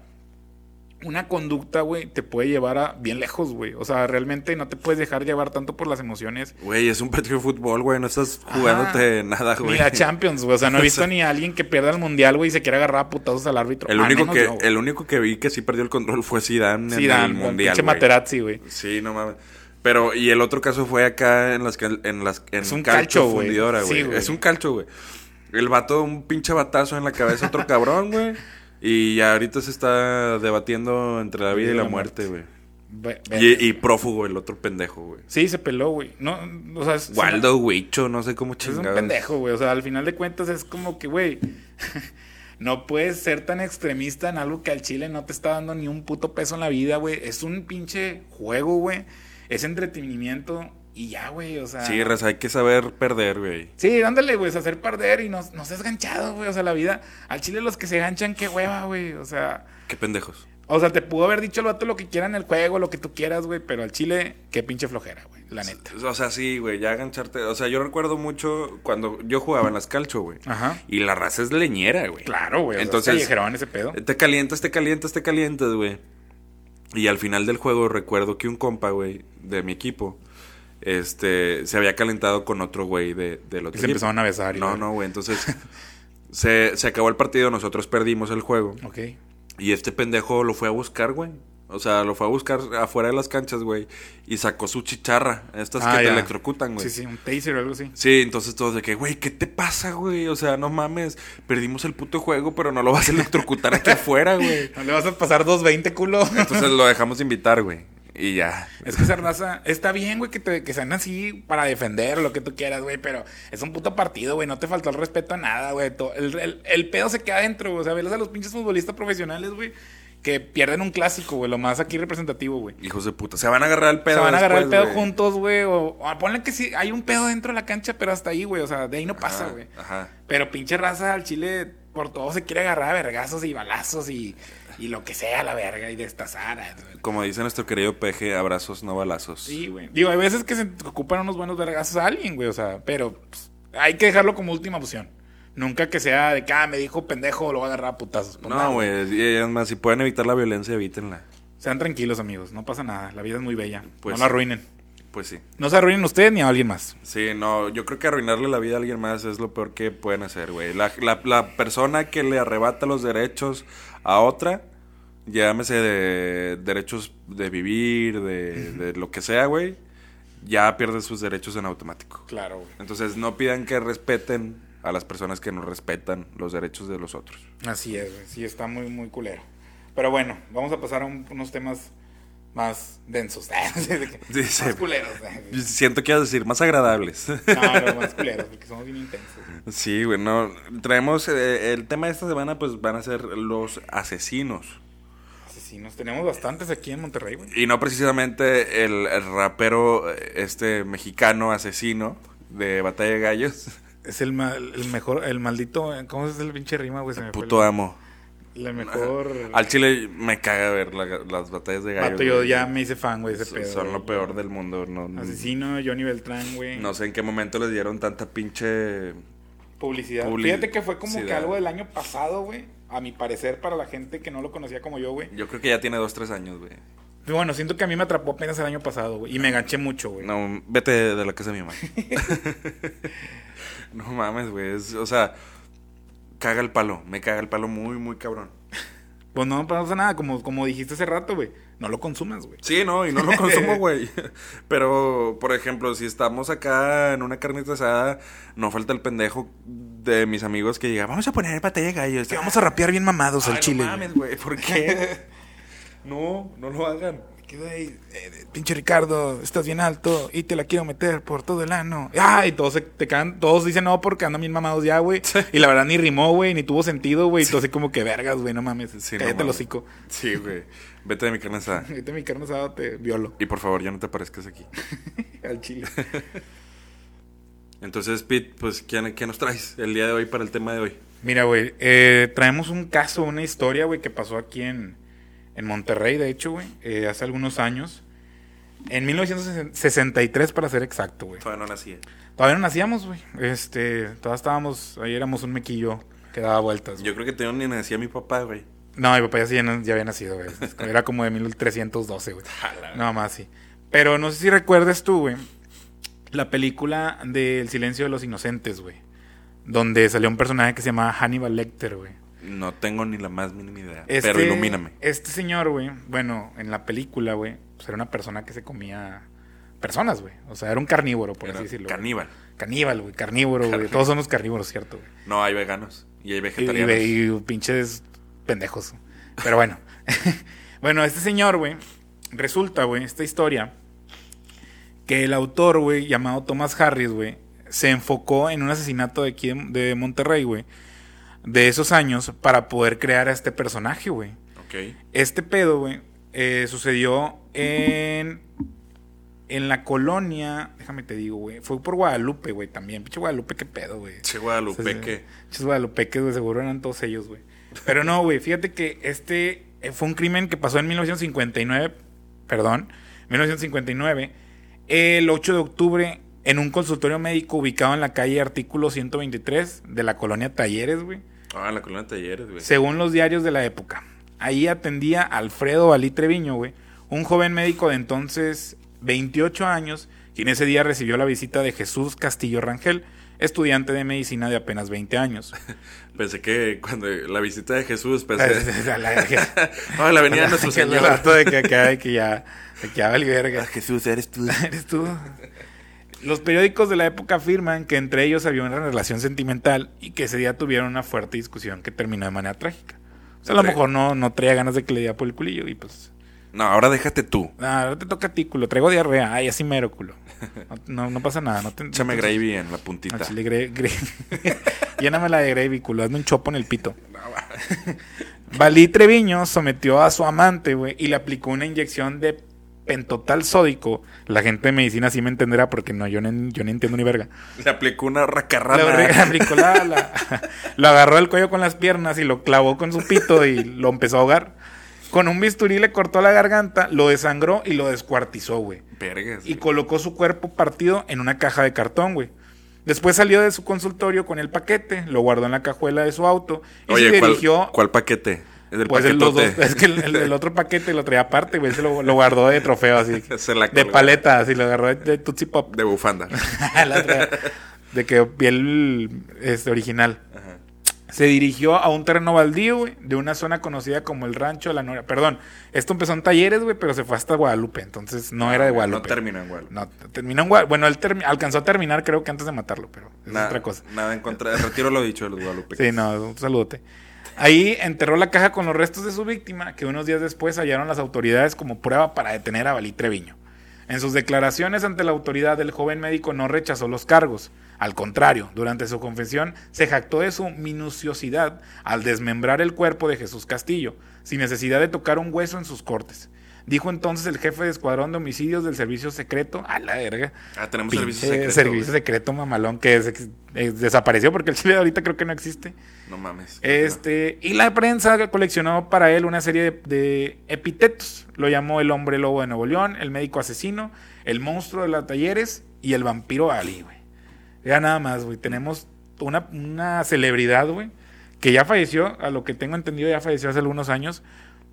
una conducta, güey, te puede llevar a bien lejos, güey. O sea, realmente no te puedes dejar llevar tanto por las emociones. Güey, es un partido de fútbol, güey. No estás jugándote nada, güey. Ni la Champions, güey. O sea, no he O visto sea- ni a alguien que pierda el mundial, güey, y se quiera agarrar a putazos al árbitro. El Al único, que, yo, el único que vi que sí perdió el control fue Zidane Sí, en el Mundial, pinche. Materazzi, güey. Sí, no mames. Pero, y el otro caso fue acá en las que- en las en Es un calcho, güey. fundidora, Sí, güey. güey. es un calcho, güey. El vato, un pinche batazo en la cabeza, otro cabrón, güey. Y ahorita se está debatiendo entre la vida y la muerte, güey. Y, y prófugo, el otro pendejo, güey. Sí, se peló, güey. No, o sea, es- Waldo Huicho, no sé cómo Es un chingados. pendejo, güey. O sea, al final de cuentas es como que, güey, no puedes ser tan extremista en algo que al chile no te está dando ni un puto peso en la vida, güey. Es un pinche juego, güey. Es entretenimiento y ya, güey. O sea. Sí, raza, hay que saber perder, güey. Sí, dándole, güey, hacer perder y no, no seas ganchado, güey. O sea, la vida. Al chile los que se ganchan, qué hueva, güey. O sea. Qué pendejos. O sea, te pudo haber dicho el vato lo que quiera en el juego, lo que tú quieras, güey. Pero al chile, qué pinche flojera, güey. La neta. O sea, sí, güey, ya gancharte. O sea, yo recuerdo mucho cuando yo jugaba en las calcho, güey. Ajá. Y la raza es leñera, güey. Claro, güey. Entonces- Entonces. callejerón ese pedo. Te calientas, te calientas, te calientas, güey. Y al final del juego recuerdo que un compa, güey, de mi equipo, este, se había calentado con otro güey de, del otro Y se equipo. empezaron a besar. y No, no, güey. Entonces, se, se acabó el partido, nosotros perdimos el juego. Ok. Y este pendejo lo fue a buscar, güey. O sea, lo fue a buscar afuera de las canchas, güey. Y sacó su chicharra. Estas Ah, que te electrocutan, güey. Sí, sí, un taser o algo así. Sí, entonces todos de que, güey, ¿qué te pasa, güey? O sea, no mames, perdimos el puto juego, pero no lo vas a electrocutar aquí afuera, güey. No le vas a pasar 2.20, culo. Entonces lo dejamos de invitar, güey. Y ya. Es que esa raza está bien, güey, que, te, que sean así para defender lo que tú quieras, güey, pero es un puto partido, güey, no te faltó el respeto a nada, güey. El, el- el pedo se queda adentro, güey. o sea, velos a los pinches futbolistas profesionales, güey, que pierden un clásico, güey, lo más aquí representativo, güey. Hijos de puta. Se van a agarrar el pedo. Se van a agarrar el pedo güey. juntos, güey, o, o ponle que sí, hay un pedo dentro de la cancha, pero hasta ahí, güey, o sea, de ahí no pasa, güey. Ajá. Pero pinche raza al chile por todo se quiere agarrar a vergazos y balazos y, y lo que sea, la verga, y destazar. güey. Como dice nuestro querido peje, abrazos, no balazos. Sí, güey. Digo, hay veces que se ocupan unos buenos vergazos a alguien, güey, o sea, pero pues, hay que dejarlo como última opción. Nunca que sea de que, ah, me dijo pendejo, lo voy a agarrar a putazos. Pues, No, güey. y es más, si pueden evitar la violencia, evítenla. Sean tranquilos, amigos, no pasa nada. La vida es muy bella. Pues no la arruinen. Pues sí. No se arruinen ustedes ni a alguien más. Sí, no, yo creo que arruinarle la vida a alguien más es lo peor que pueden hacer, güey. La, la, la persona que le arrebata los derechos a otra, llámese de derechos de vivir, de, de lo que sea, güey, ya pierde sus derechos en automático. Claro, güey. Entonces no pidan que respeten a las personas que no respetan los derechos de los otros. Así es, güey. Sí, está muy, muy culero. Pero bueno, vamos a pasar a un- unos temas más densos. Sí, sí. Más culeros. Siento que ibas a decir más agradables. No, no, más culeros, porque somos bien intensos. Sí, güey, no. Traemos. eh, el tema de esta semana, pues van a ser los asesinos. Asesinos. Tenemos bastantes aquí en Monterrey, güey. Y no precisamente el, el rapero, eh, este mexicano asesino de Batalla de Gallos. Es el, mal- el mejor, el maldito. ¿Cómo es el pinche rima, güey? Se me fue Puto el- amo. La mejor. Al chile me caga ver la- las batallas de gallos. Yo ya me hice fan, güey, ese Son- pedo. Son lo peor del mundo. No, no- Asesino, Johnny Beltrán, güey. no sé en qué momento les dieron tanta pinche. Publicidad. Publi- Fíjate que fue como que algo del año pasado, güey. A mi parecer, para la gente que no lo conocía como yo, güey. Yo creo que ya tiene dos, tres años, güey. Bueno, siento que a mí me atrapó apenas el año pasado, güey. Y me enganché mucho, güey. No, vete de, la casa de mi mamá. no mames, güey. O sea, caga el palo. Me caga el palo muy, muy cabrón. Pues no pasa nada, como, como dijiste hace rato, güey. No lo consumas, güey. Sí, no, y no lo consumo, güey. Pero, por ejemplo, si estamos acá en una carnita asada, no falta el pendejo de mis amigos que diga, vamos a poner batalla de gallos. Que vamos a rapear bien mamados al chile. No mames, güey, ¿por qué? no, no lo hagan. Quedó ahí, eh, pinche Ricardo, estás bien alto y te la quiero meter por todo el ano. Ah, y todos se te caen, todos dicen no porque andan bien mamados ya, güey. Y la verdad ni rimó, güey, ni tuvo sentido, güey. Y todo así como que vergas, güey, no mames. Sí, no cállate el mames. hocico. Sí, güey. Vete de mi carne asada. Ahorita mi carne asada te violo Y por favor, ya no te aparezcas aquí. al chile. Entonces, Pete, pues, ¿qué, qué nos traes el día de hoy para el tema de hoy? Mira, güey, eh, traemos un caso, una historia, güey, que pasó aquí en, en Monterrey, de hecho, güey, eh, hace algunos años. En 1963, para ser exacto, güey. Todavía no nací. Todavía no nacíamos, güey. Este, todavía estábamos, ahí éramos un mequillo que daba vueltas. güey. Yo creo que todavía ni nacía mi papá, güey. No, mi papá ya, sí había nacido, güey. Era como de 1312, güey. No, más sí. Pero no sé si recuerdas tú, güey, la película de El silencio de los inocentes, güey. Donde salió un personaje que se llamaba Hannibal Lecter, güey. No tengo ni la más mínima idea. Este- Pero ilumíname. Este señor, güey, bueno, en la película, güey, pues era una persona que se comía personas, güey. O sea, era un carnívoro, por Era así decirlo. caníbal. Caníbal, güey, carnívoro, güey. Todos somos carnívoros, ¿cierto? No, hay veganos. Y hay Y, vegetarianos. y- y pinches pendejos. Pero bueno. bueno, este señor, güey, resulta, güey, esta historia, que el autor, güey, llamado Thomas Harris, güey, se enfocó en un asesinato de aquí de, de Monterrey, güey, de esos años, para poder crear a este personaje, güey. Ok. Este pedo, güey, eh, sucedió en. En la colonia. Déjame te digo, güey. Fue por Guadalupe, güey, también. Pinche Guadalupe, qué pedo, güey. Che, Guadalupe, sí. que... Pinches Guadalupeques, güey, seguro eran todos ellos, güey. Pero no, güey, fíjate que este eh, fue un crimen que pasó en 1959, perdón, 1959, el 8 de octubre, en un consultorio médico ubicado en la calle Artículo 123 de la colonia Talleres, güey, Ah, en la colonia de talleres, güey. según los diarios de la época. Ahí atendía Alfredo Valí Treviño, güey, un joven médico de entonces 28 años, quien ese día recibió la visita de Jesús Castillo Rangel, estudiante de medicina de apenas 20 años. Pensé que cuando la visita de Jesús, pensé... A la verga. Ah, la venida de nuestro Que el Señor. de que, que, que ya, de que ya vale verga. Jesús, eres tú. Eres tú. Los periódicos de la época afirman que entre ellos había una relación sentimental y que ese día tuvieron una fuerte discusión que terminó de manera trágica. O sea, a lo mejor no, no traía ganas de que le diera por el culillo y pues... No, ahora déjate tú. Nada, ahora te toca a ti, culo. Traigo diarrea. Ay, así mero, culo. No, no, no pasa nada. No te, Échame no te- gravy en la puntita. Al chile, gre- gre- Lléname la de gravy, culo. Hazme un chopo en el pito. Valí Treviño sometió a su amante, güey, y le aplicó una inyección de pentotal sódico. La gente de medicina sí me entenderá porque no, yo no, yo no entiendo ni verga. Le aplicó una Le racarrana. le aplicó la, la- lo agarró del cuello con las piernas y lo clavó con su pito y lo empezó a ahogar. Con un bisturí le cortó la garganta, lo desangró y lo descuartizó, güey. Vergas. Y colocó su cuerpo partido en una caja de cartón, güey. Después salió de su consultorio con el paquete, lo guardó en la cajuela de su auto y Oye, se ¿cuál, dirigió ¿cuál paquete? Del Pues el, los dos- es que el, el- el otro paquete lo traía aparte, güey. Se lo, lo guardó de trofeo así. Se la de paleta, así lo agarró de, de Tootsie Pop. De bufanda. Otra, de que piel este, original. Ajá. Se dirigió a un terreno baldío, güey, de una zona conocida como el Rancho de la Noria. Perdón, esto empezó en Talleres, güey, pero se fue hasta Guadalupe, entonces no era de No Guadalupe. terminó en Guadalupe. No, terminó en Guadalupe. Bueno, él alcanzó a terminar, creo que antes de matarlo, pero es Nada, otra cosa. Nada en contra. Retiro lo dicho de los Guadalupe. Sí, no, un saludote. Ahí enterró la caja con los restos de su víctima, que unos días después hallaron las autoridades como prueba para detener a Balí Treviño. En sus declaraciones ante la autoridad, el joven médico no rechazó los cargos. Al contrario, durante su confesión se jactó de su minuciosidad al desmembrar el cuerpo de Jesús Castillo, sin necesidad de tocar un hueso en sus cortes. Dijo entonces el jefe de escuadrón de homicidios del servicio secreto, a la verga, Ah, tenemos pinche servicio secreto. servicio güey. secreto mamalón que es- desapareció porque el chile de ahorita creo que no existe. No mames. Este, y la prensa coleccionó para él una serie de, de epítetos. Lo llamó el hombre lobo de Nuevo León, el médico asesino, el monstruo de las talleres y el vampiro Ali, güey. Ya nada más, güey. Tenemos una, una celebridad, güey, que ya falleció, a lo que tengo entendido ya falleció hace algunos años,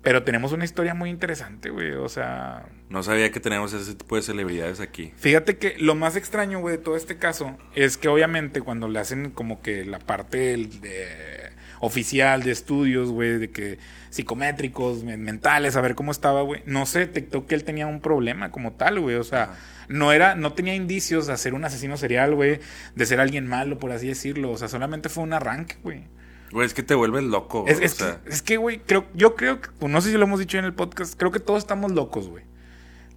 pero tenemos una historia muy interesante, güey. O sea, No sabía que teníamos ese tipo de celebridades aquí. Fíjate que lo más extraño, güey, de todo este caso es que obviamente cuando le hacen como que la parte del- de- oficial de estudios, güey, de que psicométricos, men- mentales, a ver cómo estaba, güey, no se detectó que él tenía un problema como tal, güey, o sea, no era, no tenía indicios de ser un asesino serial, güey, de ser alguien malo, por así decirlo, o sea, solamente fue un arranque, güey. Güey, es que te vuelves loco. Es, güey, es o sea, que, es que, güey, creo, yo creo que, pues, no sé si lo hemos dicho en el podcast, creo que todos estamos locos, güey.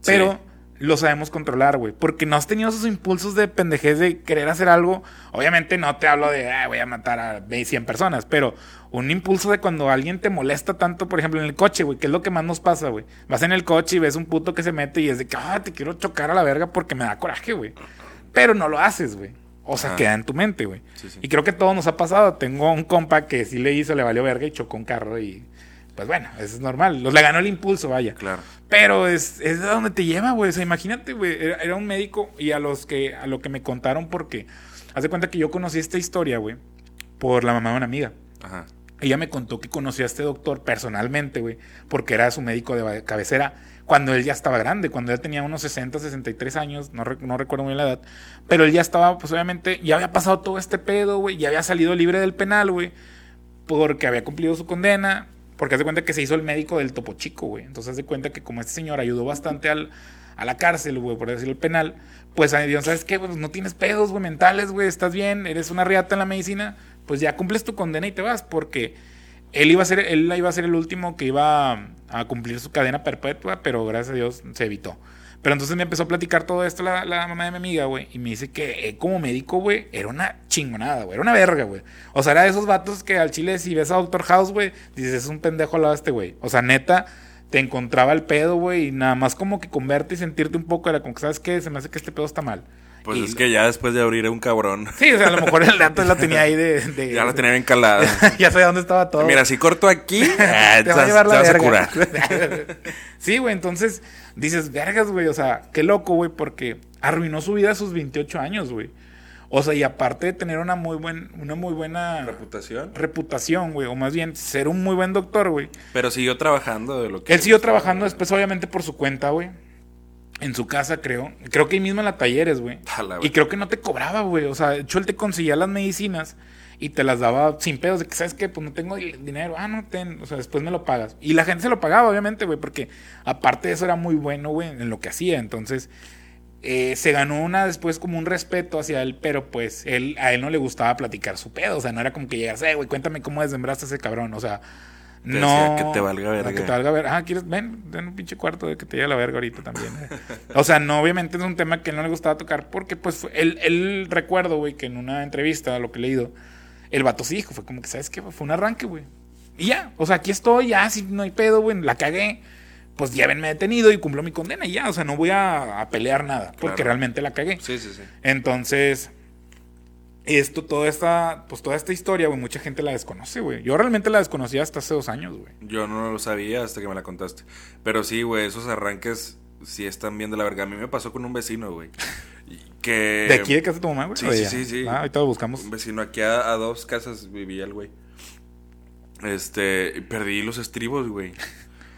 Pero Sí. lo sabemos controlar, güey. Porque no has tenido esos impulsos de pendejez de querer hacer algo. Obviamente no te hablo de, "Ah, voy a matar a 100 personas, pero un impulso de cuando alguien te molesta tanto, por ejemplo, en el coche, güey, que es lo que más nos pasa, güey. Vas en el coche y ves un puto que se mete y es de que, ah, te quiero chocar a la verga porque me da coraje, güey. Pero no lo haces, güey. O sea, Ajá. queda en tu mente, güey. Sí, sí. Y creo que todo nos ha pasado. Tengo un compa que sí le hizo, le valió verga y chocó un carro y... Pues bueno, eso es normal. Los le ganó el impulso, vaya. Claro. Pero es, es de donde te lleva, güey. O sea, imagínate, güey. Era, era un médico y a los que, a lo que me contaron porque. Haz de cuenta que yo conocí esta historia, güey. Por la mamá de una amiga. Ajá. Ella me contó que conocía a este doctor personalmente, güey. Porque era su médico de cabecera. Cuando él ya estaba grande, cuando él tenía unos 60, 63 años, no, rec- no recuerdo muy bien la edad. Pero él ya estaba, pues obviamente, ya había pasado todo este pedo, güey. Ya había salido libre del penal, güey porque había cumplido su condena, porque haz de cuenta que se hizo el médico del Topo Chico, güey. Entonces haz de cuenta que como este señor ayudó bastante al, a la cárcel, güey, por decirlo el penal, pues ¿sabes qué? Pues no tienes pedos, güey, mentales, güey, estás bien, eres una riata en la medicina, pues ya cumples tu condena y te vas, porque él iba a ser, él iba a ser el último que iba a, cumplir su cadena perpetua, pero gracias a Dios se evitó. Pero entonces me empezó a platicar todo esto la, mamá de mi amiga, güey. Y me dice que eh, como médico, güey, era una chingonada, güey. Era una verga, güey. O sea, era de esos vatos que al chile, si ves a Doctor House, güey, dices, es un pendejo al lado de este, güey. O sea, neta, te encontraba el pedo, güey. Y nada más como que con verte y sentirte un poco, era como que, ¿sabes qué? Se me hace que este pedo está mal. Pues Y- es que ya después de abrir un cabrón. Sí, o sea, a lo mejor el dato la tenía ahí de... de- Ya la tenía bien calada. ya sabía dónde estaba todo. Mira, si corto aquí, te va a llevar la vas a curar. sí, güey, entonces dices, vergas, güey, o sea, qué loco, güey, porque arruinó su vida a sus 28 años, güey. O sea, y aparte de tener una muy, buen, una muy buena Reputación. reputación, güey, o más bien ser un muy buen doctor, güey. Pero siguió trabajando de lo que. Él siguió trabajando después, obviamente, por su cuenta, güey. En su casa, creo. Creo que ahí mismo en la talleres, güey. Y creo que no te cobraba, güey. O sea, de hecho, él te conseguía las medicinas y te las daba sin pedos. De que, ¿sabes qué? Pues no tengo di- dinero. Ah, no, ten. O sea, después me lo pagas. Y la gente se lo pagaba, obviamente, güey. Porque aparte de eso era muy bueno, güey, en lo que hacía. Entonces, eh, se ganó una después como un respeto hacia él. Pero pues, él, a él no le gustaba platicar su pedo. O sea, no era como que llegas, eh, güey, cuéntame cómo desmembraste a ese cabrón. O sea, Te no. que te valga verga. Que te valga verga. Ah, ¿quieres? Ven, ven un pinche cuarto de que te lleve la verga ahorita también. eh. O sea, no, obviamente es un tema que él no le gustaba tocar porque, pues, él, él recuerdo, güey, que en una entrevista, lo que he leído, el vato sí dijo, fue como que, ¿sabes qué? Fue un arranque, güey. Y ya, o sea, aquí estoy, ya, si no hay pedo, güey, la cagué. Pues llévenme detenido y cumplo mi condena y ya, o sea, no voy a, a pelear nada porque Claro. realmente la cagué. Sí, sí, sí. Entonces, esto, toda esta, pues toda esta historia, güey, mucha gente la desconoce, güey. Yo realmente la desconocía hasta hace dos años, güey. Yo no lo sabía hasta que me la contaste. Pero sí, güey, esos arranques sí están bien de la verga. A mí me pasó con un vecino, güey. Que... ¿De aquí de casa de tu mamá, güey? sí, ¿O de sí, sí, sí. Ah, ahorita lo buscamos. Un vecino aquí a, a dos casas vivía el güey. Este, perdí los estribos, güey.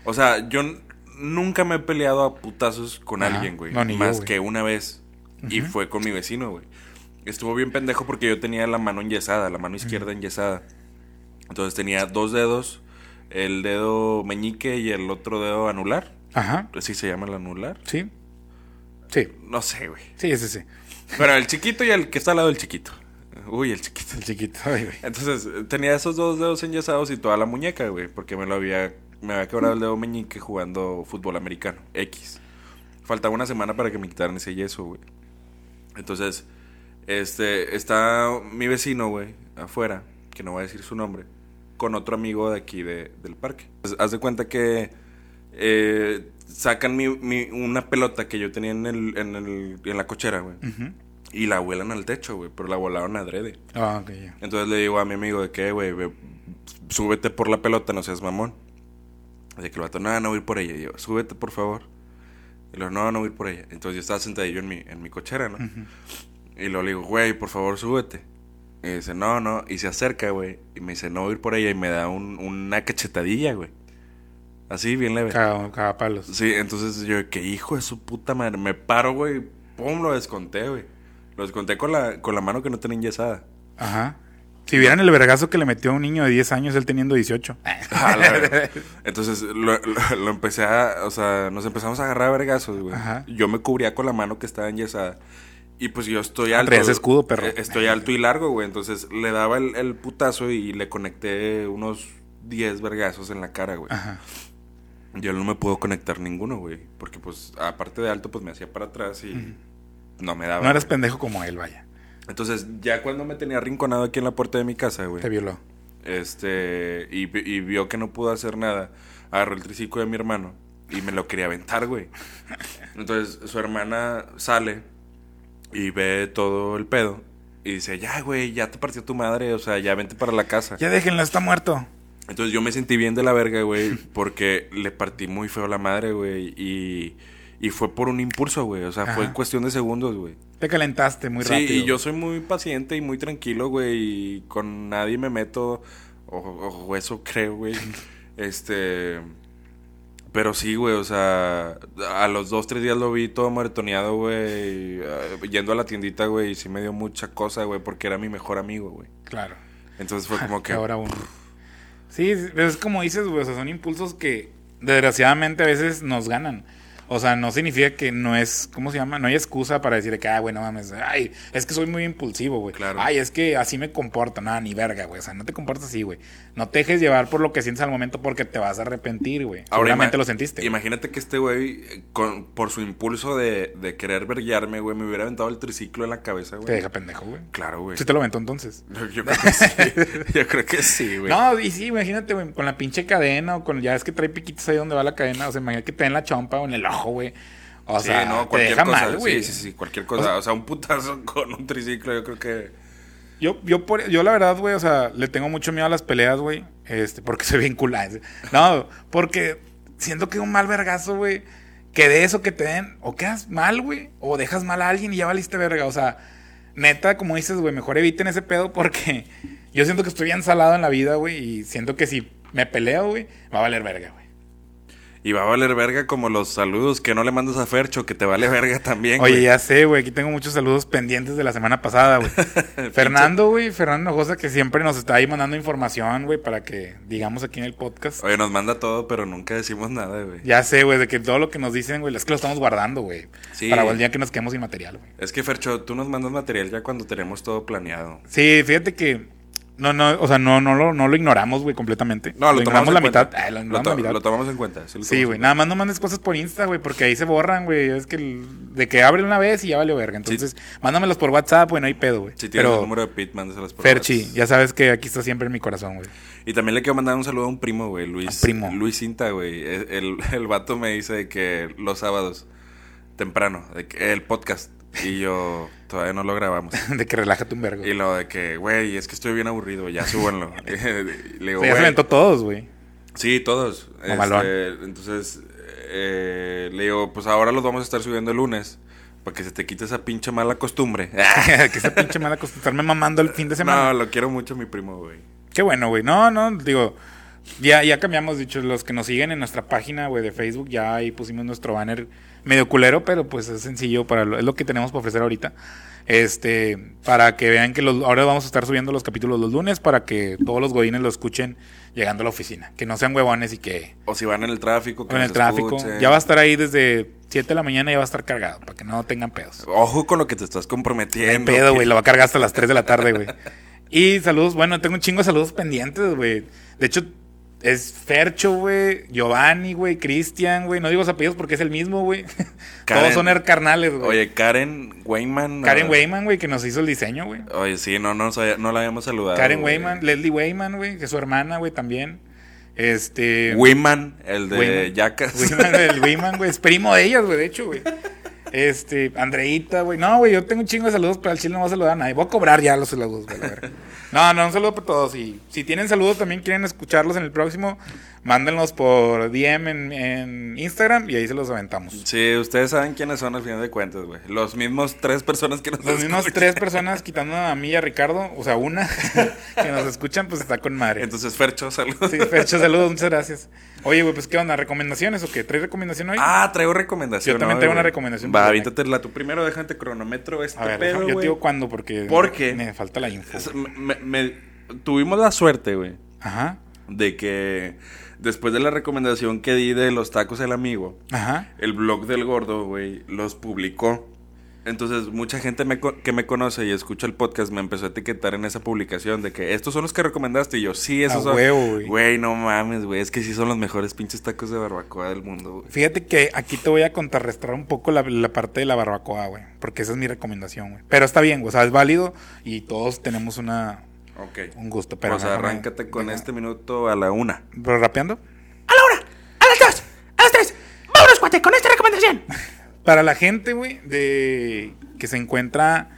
O sea, yo nunca me he peleado a putazos con Ajá. alguien, güey. No, yo, más que una vez. Y fue con mi vecino, güey. Estuvo bien pendejo porque yo tenía la mano enyesada, la mano izquierda enyesada. Entonces tenía dos dedos, el dedo meñique y el otro dedo anular. Ajá. ¿Sí se llama el anular? Sí. Sí. No sé, güey. Sí, ese sí. Pero el chiquito y el que está al lado del chiquito. Uy, el chiquito. El chiquito. Ay, güey. Entonces tenía esos dos dedos enyesados y toda la muñeca, güey, porque me lo había me había quebrado el dedo meñique jugando fútbol americano, X. Faltaba una semana para que me quitaran ese yeso, güey. Entonces, este está mi vecino, güey, afuera, que no voy a decir su nombre, con otro amigo de aquí de- del parque. Pues, haz de cuenta que eh, sacan mi, mi- una pelota que yo tenía en, el, en, el, en la cochera, güey, y la vuelan al techo, güey, pero la volaron adrede. Ah, ok, ya. Entonces le digo a mi amigo de que, güey, súbete por la pelota, no seas mamón. De que el vato, no, no voy a ir por ella. Y yo, súbete, por favor. Y luego, no, no voy a ir por ella. Entonces yo estaba sentadillo en mi, en mi cochera, ¿no? Y luego le digo, güey, por favor, súbete. Y dice, no, no. Y se acerca, güey. Y me dice, no voy a ir por ella. Y me da un- una cachetadilla, güey. Así, bien leve. Caga- Cagapalos. Sí, entonces yo, que hijo de su puta madre. Me paro, güey. Pum, lo desconté, güey. Lo desconté con la, con la mano que no tenía enyesada. Ajá. Si vieran el vergazo que le metió a un niño de 10 años, él teniendo 18. Ah, la verga. Entonces lo, lo- lo empecé a, o sea, nos empezamos a agarrar a vergazos, güey. Ajá. Yo me cubría con la mano que estaba enyesada. Y pues yo estoy Ah, alto. traías escudo, perro. Eh, Estoy alto y largo, güey. Entonces le daba el, el putazo y le conecté unos 10 vergazos en la cara, güey. Ajá. Yo no me puedo conectar ninguno, güey. Porque pues, aparte de alto, pues me hacía para atrás y no me daba. No eras güey. pendejo como él, vaya. Entonces, ya cuando me tenía arrinconado aquí en la puerta de mi casa, güey. Te violó. Este, y, y vio que no pudo hacer nada. Agarró el triciclo de mi hermano y me lo quería aventar, güey. Entonces su hermana sale y ve todo el pedo y dice, ya, güey, ya te partió tu madre, o sea, ya vente para la casa. Ya déjenlo, está muerto. Entonces yo me sentí bien de la verga, güey, porque le partí muy feo la madre, güey, y, y fue por un impulso, güey, o sea, fue cuestión de segundos, güey. Te calentaste muy Sí, rápido. y yo soy muy paciente y muy tranquilo, güey, y con nadie me meto, o, o eso creo, güey. este, pero sí, güey, o sea, a los dos, tres días lo vi todo maratoneado, güey, eh, yendo a la tiendita, güey, y sí me dio mucha cosa, güey, porque era mi mejor amigo, güey. Claro. Entonces fue como que... Ahora uno. Sí, es como dices, güey, o sea, son impulsos que desgraciadamente a veces nos ganan. O sea, no significa que no es, ¿cómo se llama? No hay excusa para decir que, ah, güey, no mames, ay, es que soy muy impulsivo, güey. Claro. Ay, es que así me comporto, nada, ni verga, güey. O sea, no te comportas así, güey. No te dejes llevar por lo que sientes al momento porque te vas a arrepentir, güey. Seguramente lo sentiste. Imagínate que este güey, eh, con- por su impulso de, de querer verguiarme, güey, me hubiera aventado el triciclo en la cabeza, güey. Te deja pendejo, güey. Claro, güey. Sí te lo aventó entonces. Yo, yo creo que sí. Yo creo que sí, güey. No, y sí, imagínate, güey, con la pinche cadena o con, ya es que trae piquitos ahí donde va la cadena. O sea, imagínate que te den la chompa o en el ojo, güey. O sí, sea, no, te cualquier deja cosa. mal, güey. sí, sí, sí, cualquier cosa. O sea, un putazo con un triciclo, yo creo que. Yo, yo, por, yo la verdad, güey, o sea, le tengo mucho miedo a las peleas, güey. Este, porque soy bien culá. No, porque siento que un mal vergazo, güey, que de eso que te den, o quedas mal, güey, o dejas mal a alguien y ya valiste verga. O sea, neta, como dices, güey, mejor eviten ese pedo porque yo siento que estoy bien salado en la vida, güey, y siento que si me peleo, güey, va a valer verga, güey. Y va a valer verga como los saludos que no le mandas a Fercho, que te vale verga también. Oye, ya sé, güey. Aquí tengo muchos saludos pendientes de la semana pasada, güey. Fernando, güey. Fernando Hinojosa, que siempre nos está ahí mandando información, güey, para que digamos aquí en el podcast. Oye, nos manda todo, pero nunca decimos nada, güey. Ya sé, güey, de que todo lo que nos dicen, güey, es que lo estamos guardando, güey. Sí. Para el día que nos quedemos sin material, güey. Es que, Fercho, tú nos mandas material ya cuando tenemos todo planeado. Sí, fíjate que. No, no, o sea, no, no, lo, no lo ignoramos, güey, completamente. No, lo, tomamos ignoramos en la cuenta. mitad. Lo ignoramos la mitad. lo tomamos en cuenta. Sí, güey. Nada más no mandes cosas por Insta, güey, porque ahí se borran, güey. Es que el- de que abre una vez y ya vale verga. Entonces, mándamelos por WhatsApp, güey, no hay pedo, güey. Si tienes Pero, el número de Pete, mándaselas por Ferchi, WhatsApp. ya sabes que aquí está siempre en mi corazón, güey. Y también le quiero mandar un saludo a un primo, güey, Luis. ¿A primo? Luis Cinta, güey. El, el, el vato me dice que los sábados, temprano, de que el podcast. Y yo todavía no lo grabamos. de que relájate un vergo. Y lo de que, güey, es que estoy bien aburrido, ya súbanlo. le digo, ya se aventó todos, güey. Sí, todos. Este, entonces, eh, le digo, pues ahora los vamos a estar subiendo el lunes. Para que se te quite esa pinche mala costumbre. que esa pinche mala cosa, estarme mamando el fin de semana. no, lo quiero mucho mi primo, güey. Qué bueno, güey. No, no, digo, Ya, ya cambiamos, dicho, los que nos siguen en nuestra página, güey, de Facebook, ya ahí pusimos nuestro banner medio culero, pero pues es sencillo para lo, es lo que tenemos para ofrecer ahorita. Este, para que vean que los, ahora vamos a estar subiendo los capítulos los lunes para que todos los godines lo escuchen llegando a la oficina, que no sean huevones y que O si van en el tráfico. que en el tráfico escuchen. ya va a estar ahí desde 7 de la mañana ya va a estar cargado para que no tengan pedos. Ojo con lo que te estás En comprometiendo. pedo, que- güey, lo va a cargar hasta las 3 de la tarde, güey. Y saludos, bueno, tengo un chingo de saludos pendientes, güey. De hecho, es Fercho, güey, Giovanni, güey, Cristian, güey. No digo los apellidos porque es el mismo, güey. Todos son er carnales, güey. Oye, Karen Weyman. Karen Weyman, güey, que nos hizo el diseño, güey. Oye, sí, no, no, no la habíamos saludado. Karen güey. Weyman, Leslie Weyman, güey, que es su hermana, güey, también. Este. Weyman, el de. Yacas. Weyman, el Weyman, güey, es primo de ellas, güey, de hecho, güey. Este, Andreita, güey. No, güey, yo tengo un chingo de saludos, pero al chile no voy a saludar a nadie. Voy a cobrar ya los saludos, güey. No, no, un saludo para todos. Y si tienen saludos, también quieren escucharlos en el próximo, mándenlos por DM en, en Instagram y ahí se los aventamos. Sí, ustedes saben quiénes son al final de cuentas, güey. Los mismos tres personas que nos Las mismas escuchan. tres personas, quitando a mí y a Ricardo, o sea, una, que nos escuchan, pues está con madre. Entonces, Fercho, saludos. Sí, Fercho, saludos, muchas gracias. Oye, güey, pues ¿qué onda? ¿Recomendaciones o qué? ¿Traes recomendación hoy? Ah, traigo recomendación. Yo también hoy, traigo una recomendación Va, por avíntatela tú primero, déjate cronometro este a ver, pedo, déjame- yo te digo cuándo porque ¿Por qué? me falta la info. Es- me- me- tuvimos la suerte, güey, Ajá, de que después de la recomendación que di de los tacos del amigo, ajá. el blog del gordo, güey, los publicó. Entonces, mucha gente me que me conoce y escucha el podcast me empezó a etiquetar en esa publicación de que estos son los que recomendaste. Y yo, sí, esos A son. huevo, güey. Güey, no mames, güey. Es que sí son los mejores pinches tacos de barbacoa del mundo, güey. Fíjate que aquí te voy a contrarrestar un poco la, la parte de la barbacoa, güey. Porque esa es mi recomendación, güey. Pero está bien, güey. O sea, es válido y todos tenemos una, Ok. un gusto. Pero pues déjame- arráncate con este minuto a la una. ¿Pero rapeando? A la una, a las dos, a las tres. Vámonos, cuate, con esta recomendación. Para la gente, güey, de que se encuentra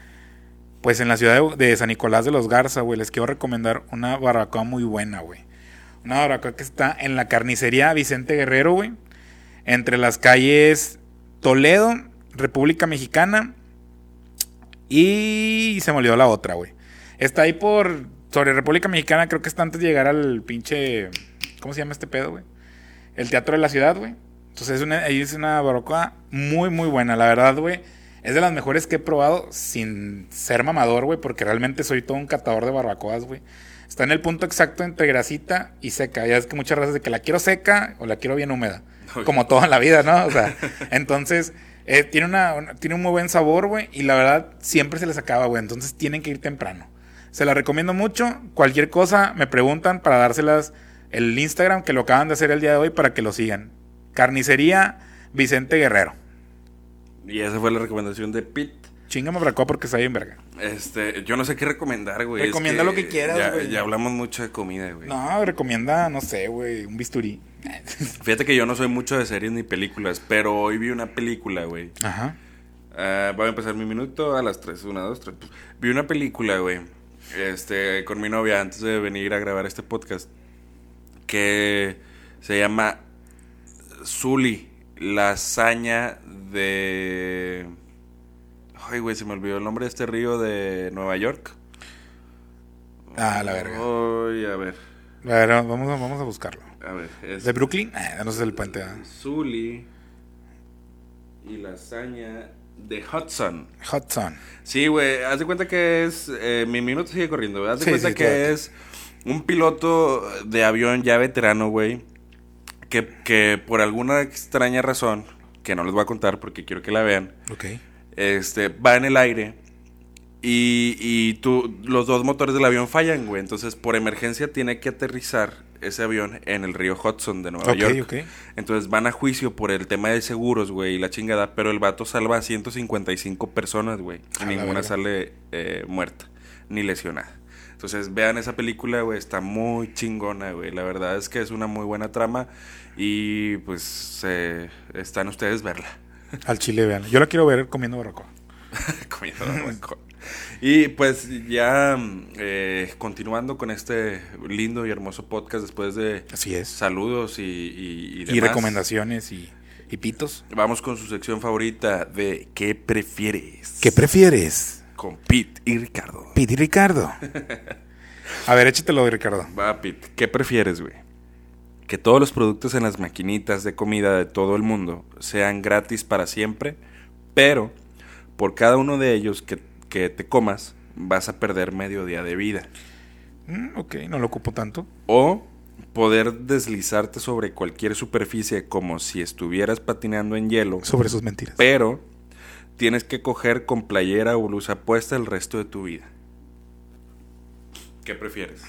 pues en la ciudad de, de San Nicolás de los Garza, güey, les quiero recomendar una barbacoa muy buena, güey. Una barbacoa que está en la carnicería Vicente Guerrero, güey. Entre las calles Toledo, República Mexicana y se me olvidó la otra, güey. Está ahí por sobre República Mexicana, creo que está antes de llegar al pinche ¿cómo se llama este pedo, güey? El Teatro de la Ciudad, güey. Entonces es una, ahí es una barbacoa muy, muy buena. La verdad, güey, es de las mejores que he probado sin ser mamador, güey, porque realmente soy todo un catador de barbacoas, güey. Está en el punto exacto entre grasita y seca. Ya es que muchas veces de que la quiero seca o la quiero bien húmeda. Como todo en la vida, ¿no? O sea, entonces eh, tiene, una, una- tiene un muy buen sabor, güey, y la verdad siempre se les acaba, güey. Entonces tienen que ir temprano. Se la recomiendo mucho. Cualquier cosa me preguntan para dárselas el Instagram que lo acaban de hacer el día de hoy para que lo sigan. Carnicería Vicente Guerrero. Y esa fue la recomendación de Pete. Chingame barbacoa porque está bien verga. Este, yo no sé qué recomendar, güey. Es Recomienda lo que quieras, ya, güey. Ya hablamos mucho de comida, güey. No, recomienda, no sé, güey, un bisturí. Fíjate que yo no soy mucho de series ni películas, pero hoy vi una película, güey. Ajá. Voy a empezar mi minuto a las 3, 1, 2, 3. Vi una película, güey. Este, con mi novia antes de venir a grabar este podcast. Que se llama Zully, la hazaña de. Ay, güey, se me olvidó el nombre de este río de Nueva York. Ah, la verga. Ay, a ver. A ver, vamos, a- vamos a buscarlo. A ver. Es ¿De Brooklyn? Ah, no sé el puente. Zully y la hazaña de Hudson. Hudson. Sí, güey, haz de cuenta que es. eh, mi minuto sigue corriendo, güey. Haz de Sí, cuenta sí, que es un piloto de avión ya veterano, güey. Que, que por alguna extraña razón, que no les voy a contar porque quiero que la vean, Ok. este, va en el aire. Y, y tú, los dos motores del avión fallan, güey. Entonces, por emergencia, tiene que aterrizar ese avión en el río Hudson de Nueva Ok, York. ok. Entonces van a juicio por el tema de seguros, güey, y la chingada. Pero el vato salva a 155 personas, güey. Y ninguna sale eh, muerta, ni lesionada. Entonces vean esa película, güey, está muy chingona, güey. La verdad es que es una muy buena trama y pues eh, están ustedes verla. Al chile, vean. Yo la quiero ver comiendo barbacoa. Comiendo barbacoa. Y pues ya eh, continuando con este lindo y hermoso podcast después de Así es. saludos y, y, y recomendaciones y, y pitos. Vamos con su sección favorita de ¿Qué prefieres? ¿Qué prefieres? Con Pete y Ricardo. Pete y Ricardo. A ver, échatelo, Ricardo. Va, Pete. ¿Qué prefieres, güey? que todos los productos en las maquinitas de comida de todo el mundo sean gratis para siempre, pero por cada uno de ellos que, que te comas vas a perder medio día de vida. Mm, ok, no lo ocupo tanto. O poder deslizarte sobre cualquier superficie como si estuvieras patinando en hielo, Sobre sus mentiras. pero tienes que coger con playera o blusa puesta el resto de tu vida. ¿Qué prefieres?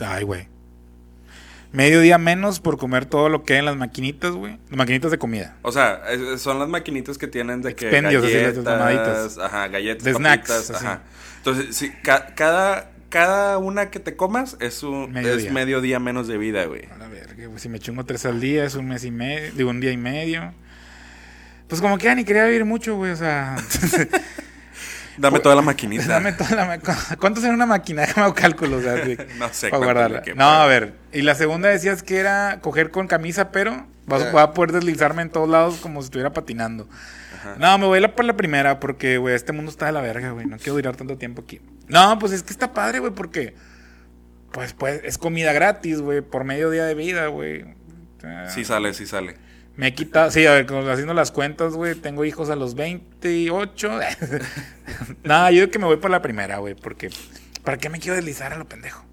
Ay, güey. Medio día menos por comer todo lo que hay en las maquinitas, güey. Las maquinitas de comida. O sea, son las maquinitas que tienen de que Expendios, así, las galletas, mamaditas. ajá, galletas, De snacks, así. ajá. Entonces, sí, ca- cada cada una que te comas es un Medio es día. medio día menos de vida, güey. A güey. Si me chingo tres al día, es un mes y medio. Digo, un día y medio. Pues como que ya ni quería vivir mucho, güey. O sea, Dame toda la maquinita. dame toda la ma- ¿Cuánto será una máquina? Déjame cálculos. o sea, sí, No sé Para guardarla. No, a ver. Y la segunda decías que era coger con camisa, pero vas, voy a poder deslizarme en todos lados como si estuviera patinando. No, me voy a ir por la primera porque, güey, este mundo está de la verga, güey. No quiero durar tanto tiempo aquí. No, pues es que está padre, güey, porque... Pues, pues, es comida gratis, güey, por medio día de vida, güey. Sí sale, sí sale. Me he quitado, sí, a ver, haciendo las cuentas, güey, tengo hijos a los 28. Nada, yo digo que me voy por la primera, güey, porque ¿para qué me quiero deslizar a lo pendejo?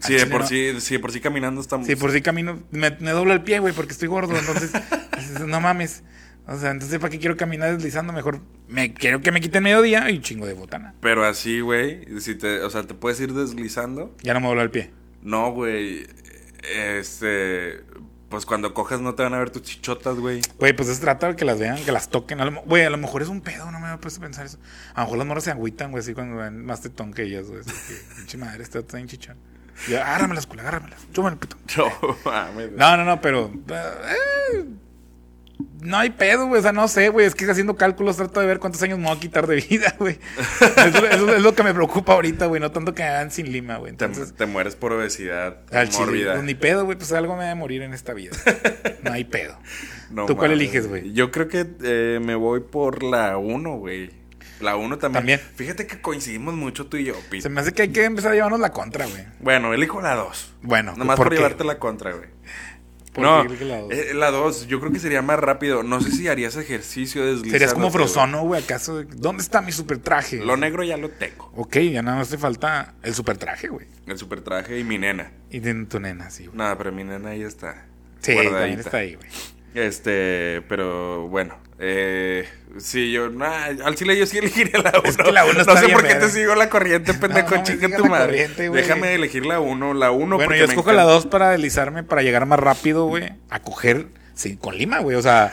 Sí, de por no. sí, sí, por sí caminando estamos. Sí, por si camino, me, me doblo el pie, güey, porque estoy gordo, entonces, no mames. O sea, entonces, ¿para qué quiero caminar deslizando? Mejor me quiero que me quiten mediodía y un chingo de botana. Pero así, güey, si te, o sea, te puedes ir deslizando. Ya no me doblo el pie. No, güey. Este, pues cuando cojas no te van a ver tus chichotas, güey. Güey, pues se trata de que las vean, que las toquen. A lo mo- Güey, a lo mejor es un pedo, no me puesto a pensar eso. A lo mejor las morras se agüitan, güey, así cuando ven más tetón que ellas, güey. Pinche madre, está bien chichón. Y agárramelas, culo, agárramelas. Chúpame el pito. No, mames. No, no, no, pero. eh, no hay pedo, güey. O sea, no sé, güey. Es que haciendo cálculos trato de ver cuántos años me voy a quitar de vida, güey. Eso, eso es lo que me preocupa ahorita, güey. No tanto que me hagan sin lima, güey. Te, Entonces, te mueres por obesidad al chile, mórbida. pues, ni pedo, güey. Pues algo me va a morir en esta vida. No hay pedo. No ¿Tú cuál eliges, güey? Yo creo que eh, me voy por la 1, güey. La 1 también. También. Fíjate que coincidimos mucho tú y yo, Pete. Se me hace que hay que empezar a llevarnos la contra, güey. Bueno, elijo la 2. Bueno, Nomás ¿por por, llevarte la contra, güey. ¿Por No, eh, la 2, yo creo que sería más rápido. No sé si harías ejercicio deslizándote, Serías como. Frozono, güey. ¿Acaso? ¿Dónde está mi super traje? Lo negro ya lo tengo. Ok, ya nada más te falta el super traje, güey. El super traje y mi nena. Y de tu nena, sí, güey. Nada, pero mi nena ahí está. Sí, también está ahí, güey. Este, pero bueno. Eh, sí, yo, nah, al chile yo sí elegiría la 1. Es que la uno no está sé por qué verga. te sigo la corriente, pendejo. no chinga tu madre. Déjame elegir la 1. La 1 Bueno, yo escojo la encanta. 2 para deslizarme, para llegar más rápido, güey, a coger sí, con lima, güey. O sea,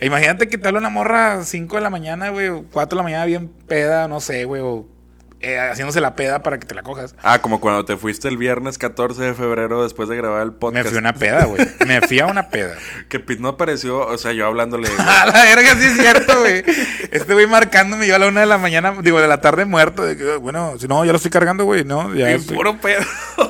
imagínate que te habla una morra a 5 de la mañana, güey, o 4 de la mañana bien peda, no sé, güey, o eh, haciéndose la peda para que te la cojas. Ah, como cuando te fuiste el viernes 14 de febrero después de grabar el Me podcast. fui a una peda, güey. Me fui a una peda. Que Pete no apareció, o sea, yo hablándole. A la verga, sí es cierto, güey. Este güey marcándome yo a la una de la mañana, digo, de la tarde muerto. De que, bueno, si no, ya lo estoy cargando, güey, no, ya y estoy- puro pedo.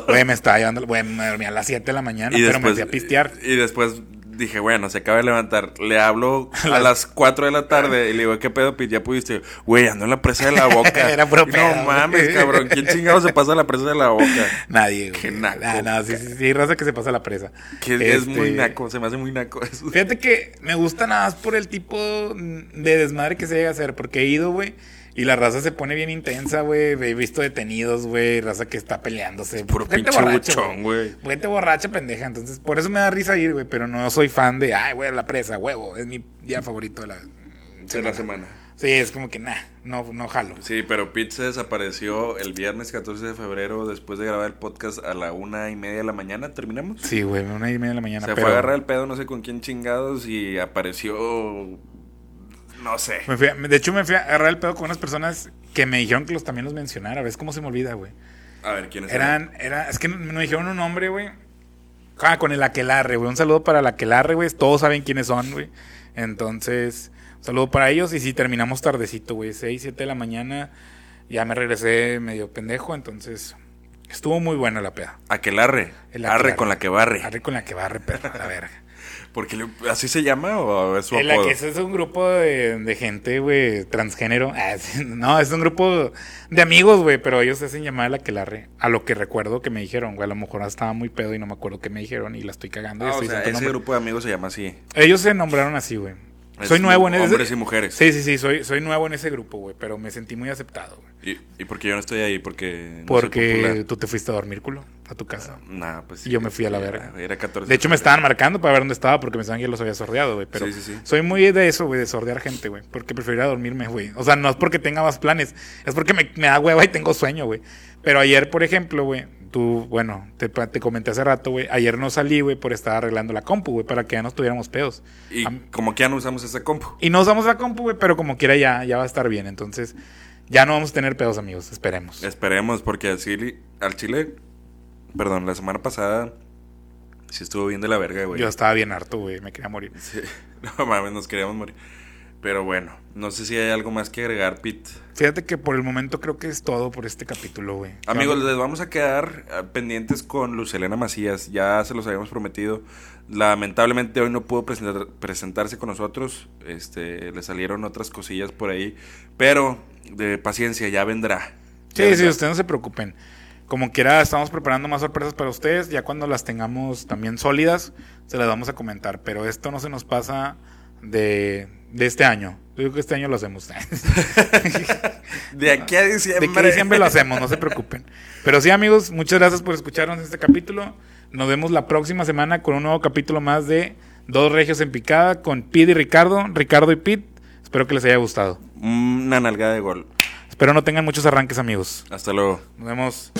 Güey, me estaba llevando, güey, me dormí a las 7 de la mañana, pero me fui a pistear. Y después dije, bueno, se acaba de levantar. Le hablo a las 4 de la tarde y le digo, ¿qué pedo, Pete? Ya pudiste. Güey, ando en la presa de la boca. Era puro Y pedo, No mames, cabrón. ¿Quién chingado se pasa la presa de la boca? Nadie, güey. Qué naco. Ah, no, sí, sí, sí, raza que se pasa la presa. Que es Este, muy naco, se me hace muy naco eso. Fíjate que me gusta nada más por el tipo de desmadre que se llega a hacer, porque he ido, güey, y la raza se pone bien intensa, güey. He visto detenidos, güey, raza que está peleándose. Puro Gente pinche borracha, buchón, güey. Gente borracha, pendeja. Entonces, por eso me da risa ir, güey, pero no soy fan de, ay, güey, la presa, huevo. Es mi día favorito de la De la semana. Sí, es como que, nah, no, no jalo. Sí, pero Pete se desapareció el viernes 14 de febrero después de grabar el podcast a la una y media de la mañana. ¿Terminamos? Sí, güey, una y media de la mañana. Se pero fue a agarrar el pedo, no sé con quién chingados, y apareció. No sé. me fui a- de hecho, me fui a agarrar el pedo con unas personas que me dijeron que los también los mencionara. ¿Ves cómo se me olvida, güey? A ver, ¿quiénes Eran, era, es que me dijeron un nombre, güey. Ah, con el Aquelarre, güey. Un saludo para el Aquelarre, güey. Todos saben quiénes son, güey. Entonces, un saludo para ellos. Y sí, terminamos tardecito, güey. 6, 7 de la mañana. Ya me regresé medio pendejo, entonces estuvo muy buena la peda. Aquelarre. El Arre aquelarre. con la que barre. Arre con la que barre, perro, la verga. Porque le- así se llama o es su la apodo. que es un grupo de, de gente, güey, transgénero. Ah, no, es un grupo de amigos, güey, pero ellos se hacen llamar la Aquelarre. A lo que recuerdo que me dijeron, güey, a lo mejor estaba muy pedo y no me acuerdo qué me dijeron y la estoy cagando. y Ah, o estoy sea, diciendo ese nombre. grupo de amigos se llama así. Ellos se nombraron así, güey. Es Soy nuevo en ese Hombres y mujeres. Sí, sí, sí, soy, soy nuevo en ese grupo, güey, pero me sentí muy aceptado, güey. ¿Y, ¿Y por qué yo no estoy ahí? Porque no Porque tú te fuiste a dormir, culo, a tu casa. Nah, pues Y yo me fui a la era- verga. Era 14. De hecho, me estaban marcando para ver dónde estaba porque pensaban que yo los había sordeado, güey. Pero Sí, sí, sí. soy muy de eso, güey, de sordear gente, güey. Porque preferiría dormirme, güey. O sea, no es porque tenga más planes, es porque me, me da hueva y tengo sueño, güey. Pero ayer, por ejemplo, güey, tú, bueno, te, te comenté hace rato, güey. Ayer no salí, güey, por estar arreglando la compu, güey, para que ya no tuviéramos pedos. Y Am- como que ya no usamos ese compu. Y no usamos la compu, güey, pero como quiera ya, ya va a estar bien. Entonces, ya no vamos a tener pedos, amigos. Esperemos. Esperemos, porque al Chile, al Chile, perdón, la semana pasada sí estuvo bien de la verga, güey. Yo estaba bien harto, güey. Me quería morir. Sí. No mames, nos queríamos morir. Pero bueno, no sé si hay algo más que agregar, Pete. Fíjate que por el momento creo que es todo por este capítulo, güey. Amigos, les vamos a quedar eh, pendientes con Lucelena Macías. Ya se los habíamos prometido. Lamentablemente hoy no pudo presentar- presentarse con nosotros. Este, le salieron otras cosillas por ahí. Pero de paciencia, ya vendrá. Ya Sí, sí, vendrá. ustedes no se preocupen. Como quiera, estamos preparando más sorpresas para ustedes. Ya cuando las tengamos también sólidas, se las vamos a comentar. Pero esto no se nos pasa de, de este año. Yo digo que este año lo hacemos. De aquí a diciembre. De que diciembre lo hacemos, no se preocupen. Pero sí, amigos, muchas gracias por escucharnos en este capítulo. Nos vemos la próxima semana con un nuevo capítulo más de Dos Regios en Picada con Pete y Ricardo, Ricardo y Pete. Espero que les haya gustado. Una nalgada de gol. Espero no tengan muchos arranques, amigos. Hasta luego. Nos vemos.